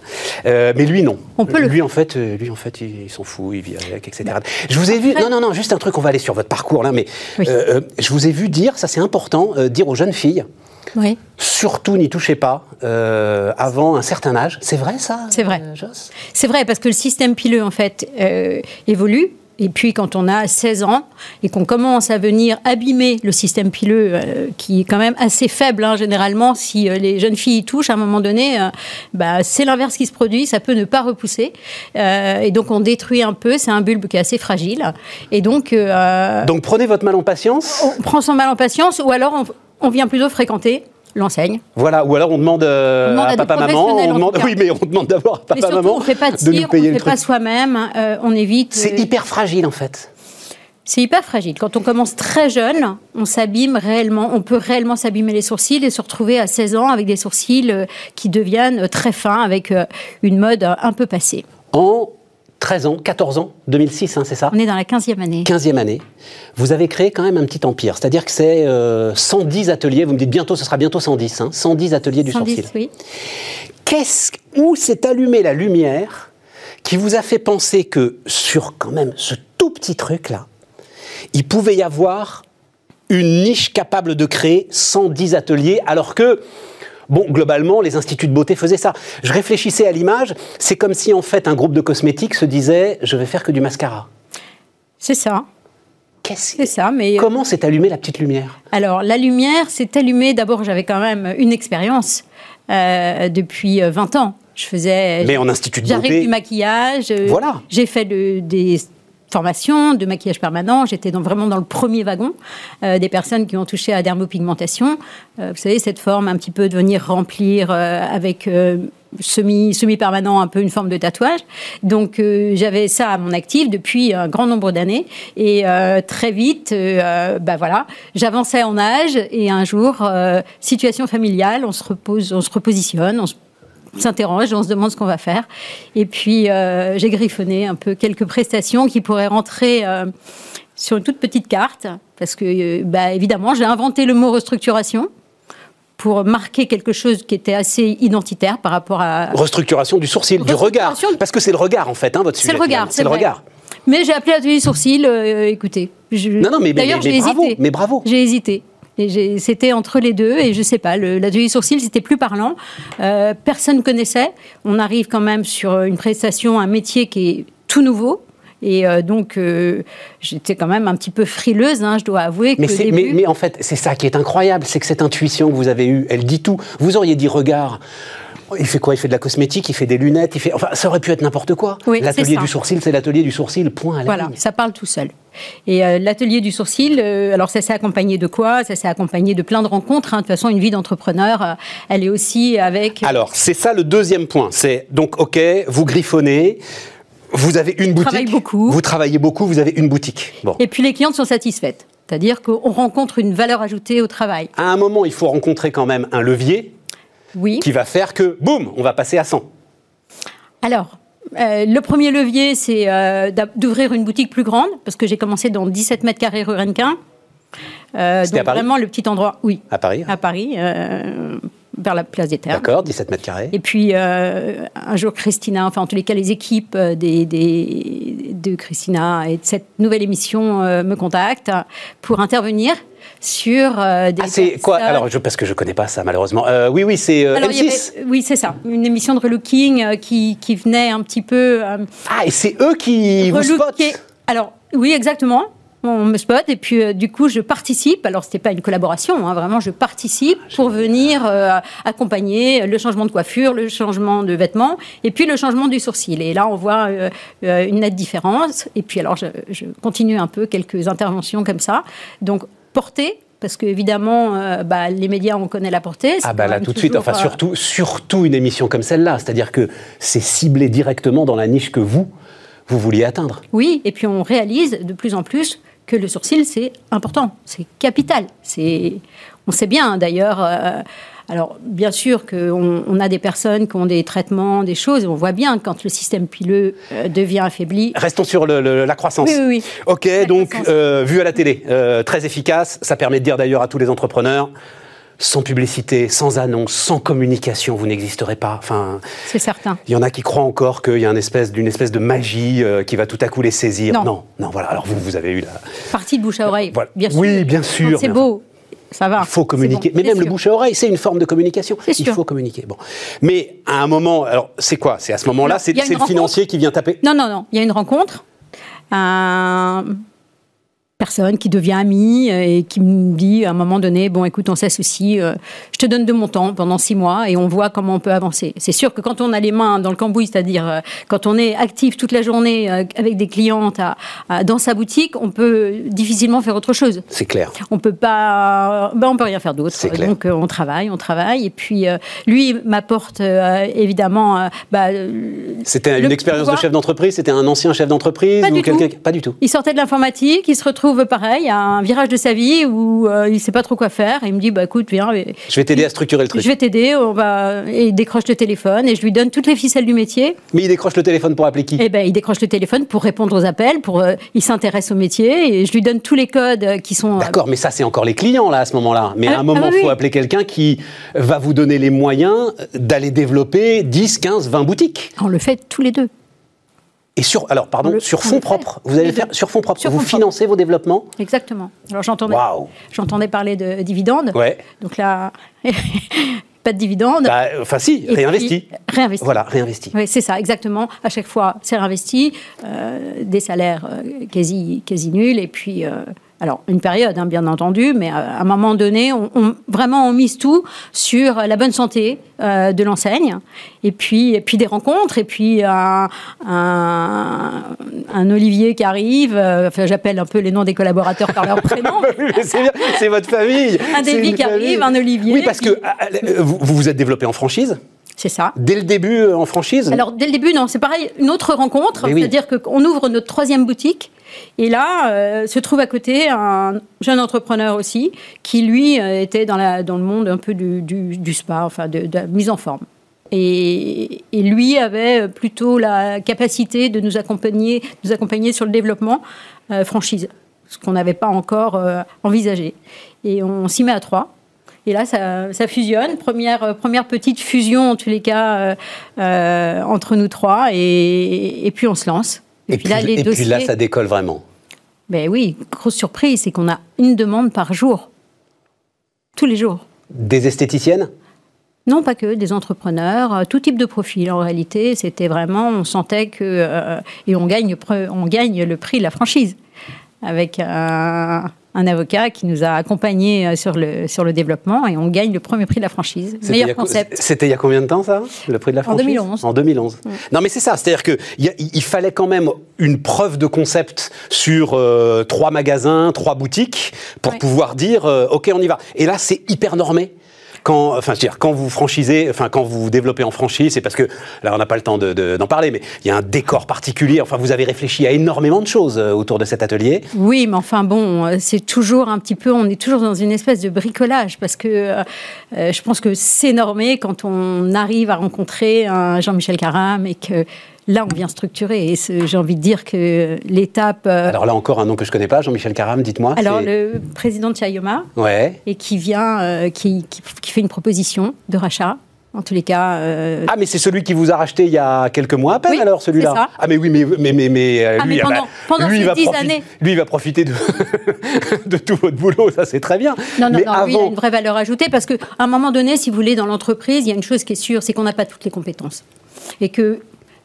Euh, mais lui, non. On peut le lui, en fait, euh, lui, en fait, il, il s'en fout, il vit avec, etc. Je vous ai vu. Non, non, non, juste un truc. On va aller sur votre parcours là, mais Oui. euh, euh, je vous ai vu dire, ça c'est important, euh, dire aux jeunes filles. Oui. Surtout, n'y touchez pas euh, avant un certain âge. C'est vrai, ça? C'est vrai. euh, C'est vrai, parce que le système pileux, en fait, euh, évolue. Et puis, quand on a 16 ans et qu'on commence à venir abîmer le système pileux, euh, qui est quand même assez faible, hein, généralement, si euh, les jeunes filles y touchent, à un moment donné, euh, bah, c'est l'inverse qui se produit, ça peut ne pas repousser. Euh, et donc, on détruit un peu, c'est un bulbe qui est assez fragile. Et donc, euh, Donc prenez votre mal en patience. on prend son mal en patience, ou alors on, on vient plutôt fréquenter l'enseigne. Voilà, ou alors on demande, euh, On demande à papa maman, on demande, oui, mais on demande d'abord à papa surtout, maman on ne fait pas de de nous tir, on payer ne le fait pas soi-même, euh, on évite... C'est euh, hyper fragile en fait. C'est hyper fragile. Quand on commence très jeune, on s'abîme réellement, on peut réellement s'abîmer les sourcils et se retrouver à 16 ans avec des sourcils qui deviennent très fins, avec une mode un peu passée. En 13 ans, 14 ans, 2006, hein, c'est ça On est dans la 15e année. 15e année, vous avez créé quand même un petit empire. C'est-à-dire que c'est euh, 110 ateliers, vous me dites bientôt, ce sera bientôt 110, hein, 110 ateliers du 110, sourcil. oui. Qu'est-ce, où s'est allumée la lumière qui vous a fait penser que sur quand même ce tout petit truc-là, il pouvait y avoir une niche capable de créer 110 ateliers, alors que, bon, globalement, les instituts de beauté faisaient ça. Je réfléchissais à l'image, c'est comme si en fait un groupe de cosmétiques se disait, je vais faire que du mascara. C'est ça, Qu'est-ce c'est ça. Mais euh, Comment s'est allumée la petite lumière? Alors, la lumière s'est allumée. D'abord, j'avais quand même une expérience euh, depuis euh, 20 ans. Je faisais. Mais en institut de J'arrive beauté. du maquillage. euh, Voilà. J'ai fait le- des formations de maquillage permanent. J'étais vraiment dans le premier wagon euh, des personnes qui ont touché à dermopigmentation. Euh, vous savez, cette forme un petit peu de venir remplir euh, avec semi, semi-permanent un peu une forme de tatouage. Donc j'avais ça à mon actif depuis un grand nombre d'années. Et très vite, euh, bah voilà, j'avançais en âge et un jour, situation familiale, on se repose, on se repositionne, on se s'interroge, on se demande ce qu'on va faire. Et puis, euh, j'ai griffonné un peu quelques prestations qui pourraient rentrer euh, sur une toute petite carte. Parce que, euh, bah, évidemment, j'ai inventé le mot restructuration pour marquer quelque chose qui était assez identitaire par rapport à... Restructuration du sourcil, du regard. Parce que c'est le regard en fait, hein, votre C'est sujet. le regard, c'est C'est le vrai. regard. Mais j'ai appelé atelier sourcil, euh, écoutez. je- Non, non, mais- mais- D'ailleurs, mais bravo, mais bravo. J'ai hésité. C'était entre les deux, et je sais pas, l'atelier sourcil, c'était plus parlant. Euh, personne connaissait. On arrive quand même sur une prestation, un métier qui est tout nouveau. Et euh, donc, euh, j'étais quand même un petit peu frileuse, hein, je dois avouer. Mais, que début, mais, mais en fait, c'est ça qui est incroyable, c'est que cette intuition que vous avez eue, elle dit tout. Vous auriez dit regard. Il fait quoi? Il fait de la cosmétique, il fait des lunettes, il fait. Enfin, ça aurait pu être n'importe quoi. Oui, l'atelier du sourcil, c'est l'atelier du sourcil, point à la Voilà, ligne. ça parle tout seul. Et euh, l'atelier du sourcil, euh, alors ça s'est accompagné de quoi? Ça s'est accompagné de plein de rencontres. hein. De toute façon, une vie d'entrepreneur, euh, elle est aussi avec. Alors, c'est ça le deuxième point. C'est donc, OK, vous griffonnez, vous avez une boutique. travaille beaucoup. Vous travaillez beaucoup, vous avez une boutique. Bon. Et puis les clientes sont satisfaites. C'est-à-dire qu'on rencontre une valeur ajoutée au travail. À un moment, il faut rencontrer quand même un levier Oui. qui va faire que, boum, on va passer à 100. Alors, euh, le premier levier, c'est euh, d'ouvrir une boutique plus grande, parce que j'ai commencé dans 17 mètres carrés rue Rennequin. Euh, donc à Paris vraiment le petit endroit, oui, À Paris à Paris, euh, vers la place des Terres. D'accord, 17 mètres carrés. Et puis, un jour, Christina, enfin, en tous les cas, les équipes des, des- de Christina et de cette nouvelle émission me contactent pour intervenir sur euh, des. Ah, c'est quoi Alors, je, parce que je connais pas ça, malheureusement. Euh, oui, oui, c'est euh, Alors, il y M6. avait- oui, c'est ça. Une émission de relooking euh, qui, qui venait un petit peu. Ah, et c'est eux qui vous spotent Alors, oui, exactement. on me spot et puis euh, du coup je participe. Alors c'était pas une collaboration, hein, vraiment je participe pour venir euh, accompagner le changement de coiffure, le changement de vêtements et puis le changement du sourcil. Et là on voit euh, une nette différence. Et puis alors je, je continue un peu quelques interventions comme ça. Donc portée. Parce qu'évidemment, euh, bah, les médias, on connaît la portée. Ah bah là tout de suite, enfin euh, surtout, surtout une émission comme celle-là, c'est-à-dire que c'est ciblé directement dans la niche que vous, vous vouliez atteindre. Oui, et puis on réalise de plus en plus que le sourcil, c'est important, c'est capital. C'est, on sait bien d'ailleurs. euh, alors, bien sûr qu'on on a des personnes qui ont des traitements, des choses, et on voit bien quand le système pileux euh, devient affaibli. Restons sur le- le- la croissance. Oui, oui, oui. Ok, La donc euh, vu à la télé, euh, très efficace. Ça permet de dire d'ailleurs à tous les entrepreneurs, sans publicité, sans annonce, sans communication, vous n'existerez pas. Enfin, C'est certain. il y en a qui croient encore qu'il y a une espèce d'une espèce de magie euh, qui va tout à coup les saisir. Non. non, non, voilà. Alors vous, vous avez eu la. Partie de bouche à oreille, Voilà. bien sûr. Oui, bien sûr, C'est beau, ça va. Il faut communiquer. bon, Mais même le bouche à oreille, c'est une forme de communication. Il sûr. faut communiquer. Bon. Mais à un moment, alors c'est quoi? C'est à ce moment-là, c'est le financier qui vient taper? Non, non, non. Il y a une rencontre. Un personne qui devient amie euh, et qui me dit à un moment donné bon écoute on s'associe euh, je te donne de mon temps pendant six mois et on voit comment on peut avancer c'est sûr que quand on a les mains dans le cambouis c'est-à-dire euh, quand on est actif toute la journée euh, avec des clientes à- à- dans sa boutique on peut difficilement faire autre chose C'est clair. on peut pas, ben on peut rien faire d'autre. C'est clair. Donc on travaille, on travaille. Et puis lui m'apporte évidemment, bah, C'était une expérience de chef d'entreprise? C'était un ancien chef d'entreprise ou quelqu'un Pas du tout. il sortait de l'informatique, il se retrouve pareil à un virage de sa vie où euh, il sait pas trop quoi faire. Et il me dit bah écoute viens, Je vais t'aider à structurer le truc. je vais t'aider. On va et il décroche le téléphone et je lui donne toutes les ficelles du métier. Mais il décroche le téléphone pour appeler qui? Et ben il décroche le téléphone pour répondre aux appels, pour euh, il s'intéresse au métier et je lui donne tous les codes euh, qui sont. euh, D'accord, mais ça c'est encore les clients là à ce moment-là. Mais Ah, à un moment, ah il oui, faut appeler quelqu'un qui va vous donner les moyens d'aller développer 10, 15, 20 boutiques. on le fait tous les deux. Et sur, alors pardon, le- sur on fonds propres. Vous allez faire sur fonds propres. Vous financez vos développements. Exactement. Alors j'entendais, j'entendais parler de dividendes. Ouais. Donc là, pas de dividendes. Bah, enfin si, Et réinvesti. puis, réinvesti. Voilà, réinvesti. Oui, c'est ça, exactement. À chaque fois, c'est réinvesti, euh, des salaires euh, quasi, quasi nuls, et puis, euh, alors, une période, hein, bien entendu, mais à, à un moment donné, on, on- vraiment, on mise tout sur la bonne santé euh, de l'enseigne, et puis, et puis des rencontres, et puis un, un, un Olivier qui arrive, euh, enfin, j'appelle un peu les noms des collaborateurs par leur prénom. C'est votre famille. Un David qui arrive, un Olivier, Oui, parce que ah, ah, vous vous vous êtes développé en franchise? C'est ça. dès le début euh, en franchise? Alors, dès le début, non, c'est pareil, une autre rencontre, oui. c'est-à-dire qu'on ouvre notre troisième boutique. Et là, euh, se trouve à côté un jeune entrepreneur aussi, qui lui euh, était dans, le monde un peu du, spa, enfin de, la mise en forme. Et, lui avait plutôt la capacité de nous accompagner, nous accompagner sur le développement euh, franchise, ce qu'on n'avait pas encore envisagé. Et on s'y met à trois. Et là, ça, fusionne. Première, petite fusion, en tous les cas, entre nous trois. Et puis, on se lance. Et, puis, là, les et dossiers. puis là, ça décolle vraiment. Ben oui, grosse surprise, c'est qu'on a une demande par jour. Tous les jours. Des esthéticiennes? Non, pas que, des entrepreneurs, euh, tout type de profil. En réalité, c'était vraiment, on sentait que. euh, et on gagne, on gagne le prix de la franchise. Avec un, un avocat qui nous a accompagnés euh, sur le, sur le développement et on gagne le premier prix de la franchise. C'était il y Meilleur concept. C'était il y a combien de temps ça Le prix de la En franchise? 2011. En 2011. Non mais c'est ça, c'est-à-dire que il y a- il fallait quand même une preuve de concept sur euh, trois magasins, trois boutiques pour pouvoir dire euh, ok on y va. Et là c'est hyper normé. Quand, enfin, je veux dire, quand vous franchisez, enfin, quand vous développez en franchise, c'est parce que, là, on n'a pas le temps de- de- d'en parler, mais il y a un décor particulier. Enfin, vous avez réfléchi à énormément de choses euh, autour de cet atelier. Oui, mais enfin bon, euh, c'est toujours un petit peu, on est toujours dans une espèce de bricolage parce que euh, je pense que c'est normé quand on arrive à rencontrer un Jean-Michel Caram et que là on vient structurer. Et j'ai envie de dire que l'étape. euh, Alors là encore un nom que je connais pas, Jean-Michel Caram, dites-moi. alors, le président de Chayoma Ouais. et qui vient, euh, qui, qui- qui fait une proposition de rachat. En tous les cas, euh, Ah, mais c'est celui qui vous a racheté il y a quelques mois à peine, Oui, alors, celui-là. Ah, mais oui, mais, mais, mais, mais, euh, Ah, lui, mais ah bah, pendant- pendant lui, va dix profiter- années. lui, il va profiter de, de tout votre boulot, ça c'est très bien. Non, non, mais non, avant, lui, il a une vraie valeur ajoutée parce qu'à un moment donné, si vous voulez, dans l'entreprise, il y a une chose qui est sûre, c'est qu'on n'a pas toutes les compétences. Et que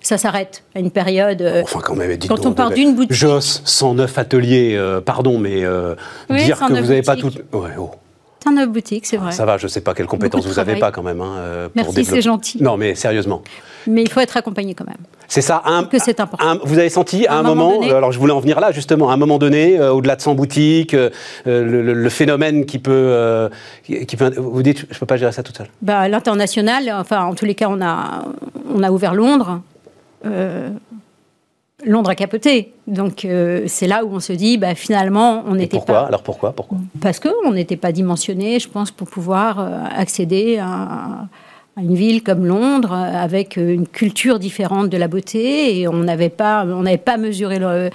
ça s'arrête à une période. euh, Enfin, quand même, dites quand donc, on part d'une boutique. Joss, 109 ateliers, euh, pardon, mais euh, Oui, dire que 109 vous n'avez pas tout. boutiques. Ouais, oh. C'est un neuf boutique, c'est vrai. Ça va, je ne sais pas quelles compétences vous n'avez pas quand même. hein, pour Merci, développer- c'est gentil. Non, mais sérieusement. Mais il faut être accompagné quand même. C'est ça. Un, Que c'est important. un- vous avez senti à un, un moment moment, donné- alors je voulais en venir là justement, à un moment donné, euh, au-delà de 100 boutiques, euh, le, le- le phénomène qui peut, euh, qui qui peut, vous dites, je ne peux pas gérer ça toute seule. Bah, à l'international, enfin, en tous les cas, on a, on a ouvert Londres. Euh, Londres a capoté. Donc, euh, c'est là où on se dit, bah, finalement, on n'était pourquoi pas? Alors pourquoi? Pourquoi? Parce qu'on n'était pas dimensionné, je pense, pour pouvoir euh, accéder à, à une ville comme Londres, avec une culture différente de la beauté. Et on n'avait pas, on n'avait pas mesuré le-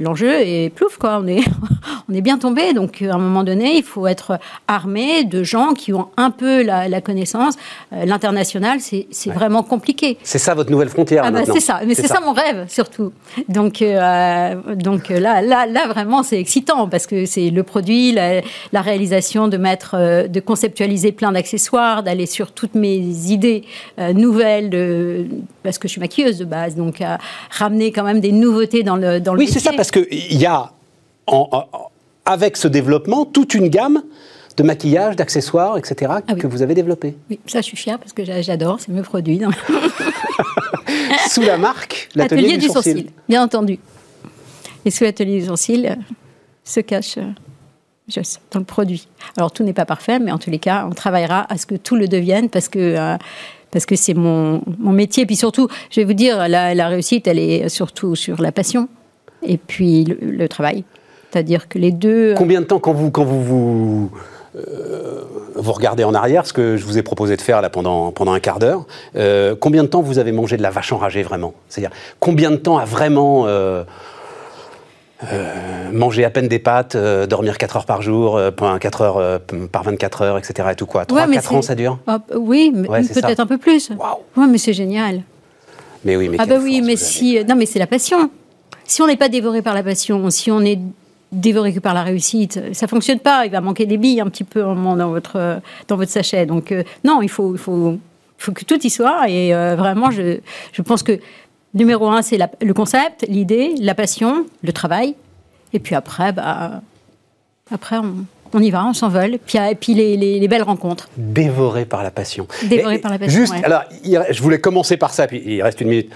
l'enjeu. Et plouf, quoi, on est, on est bien tombé. Donc, euh, à un moment donné, il faut être armé de gens qui ont un peu la, la connaissance. Euh, L'international, c'est c'est vraiment compliqué. C'est ça votre nouvelle frontière Ah bah c'est ça, mais c'est ça. mon rêve surtout. Donc, euh, donc euh, là, là, là vraiment c'est excitant parce que c'est le produit, la, la réalisation de mettre, euh, de conceptualiser plein d'accessoires, d'aller sur toutes mes idées euh, nouvelles, de, parce que je suis maquilleuse de base, donc ramener quand même des nouveautés dans le dans le Oui, métier. Parce qu'il y a, en- en- avec ce développement, toute une gamme de maquillage, d'accessoires, etc., Ah oui. que vous avez développé. Oui, ça je suis fière parce que j'a- j'adore, c'est mes produits. Sous la marque, l'atelier Atelier du, sourcil. bien entendu. Et sous l'atelier du sourcil euh, se cache euh, Joss, dans le produit. Alors tout n'est pas parfait, mais en tous les cas, on travaillera à ce que tout le devienne parce que. euh, parce que c'est mon, mon métier. Et puis surtout, je vais vous dire, la, la réussite, elle est surtout sur la passion et puis le, le travail. C'est-à-dire que les deux. Combien de temps, quand vous, quand vous, vous, euh, vous regardez en arrière, ce que je vous ai proposé de faire là pendant, pendant un quart d'heure, euh, combien de temps vous avez mangé de la vache enragée vraiment? C'est-à-dire, combien de temps a vraiment euh, euh, mangé à peine des pâtes, euh, dormir 4 heures par jour, euh, point 4 heures euh, par 24 heures, etc. et tout quoi? 3, Ouais, mais 4 ans ça dure? Ah, oui, Ouais, peut-être un peu plus. Waouh Ouais, mais c'est génial. Mais oui, mais Ah bah oui, force mais si... Non, mais c'est la passion. Si on n'est pas dévoré par la passion, si on est dévoré que par la réussite, ça fonctionne pas. Il va manquer des billes un petit peu dans votre, dans votre sachet. Donc euh, non, il faut, il faut, faut que tout y soit. Et euh, vraiment, je, je pense que numéro un, c'est le concept, l'idée, la passion, le travail. Et puis après, bah, après on, on y va, on s'envole. Puis, et puis les, les- les belles rencontres. Dévoré par la passion. Dévoré Et- par la passion, Juste, ouais. alors, je voulais commencer par ça, puis il reste une minute.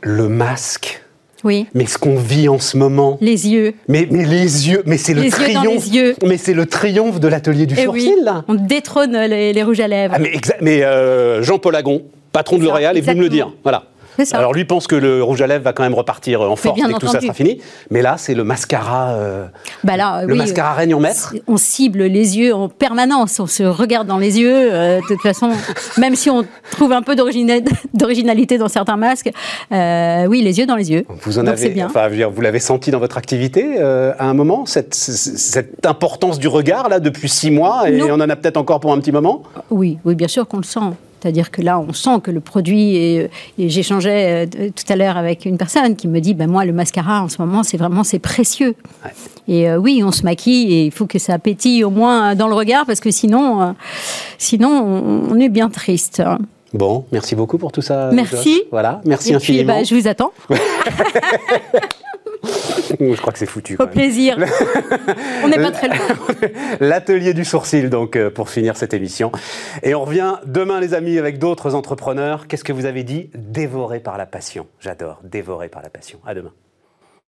Le masque. Oui. Mais ce qu'on vit en ce moment. Les yeux. Mais, mais les yeux, mais c'est le yeux triomphe. dans les yeux. Mais c'est le triomphe de l'atelier du Eh sourcil, oui, là. on détrône les, les rouges à lèvres. Ah, mais euh, Jean-Paul Agon, patron de L'Oréal, est venu me le dire. Voilà. Ça. Alors lui pense que le rouge à lèvres va quand même repartir en force et que tout ça sera fini. Mais là, c'est le mascara. euh, Bah là, le oui, mascara règne en maître. On cible les yeux en permanence, on se regarde dans les yeux. euh, de toute façon, même si on trouve un peu d'origina- d'originalité dans certains masques, euh, oui, les yeux dans les yeux. Vous en Donc avez, bien. enfin, vous l'avez senti dans votre activité euh, à un moment cette, cette importance du regard là depuis six mois et Non. on en a peut-être encore pour un petit moment? Oui, oui, bien sûr qu'on le sent. C'est-à-dire que là, on sent que le produit. Et j'échangeais euh, tout à l'heure avec une personne qui me dit, ben moi, le mascara en ce moment, c'est vraiment c'est précieux. Ouais. Et euh, oui, on se maquille et il faut que ça pétille au moins dans le regard parce que sinon, euh, sinon, on, on est bien triste. Bon, merci beaucoup pour tout ça. Merci. Josh. Voilà, merci et puis, infiniment. bah, je vous attends. Je crois que c'est foutu. Au plaisir. on n'est pas très loin. L'atelier du sourcil, donc, euh, pour finir cette émission. Et on revient demain, les amis, avec d'autres entrepreneurs. Qu'est-ce que vous avez dit? Dévoré par la passion. J'adore, dévoré par la passion. À demain.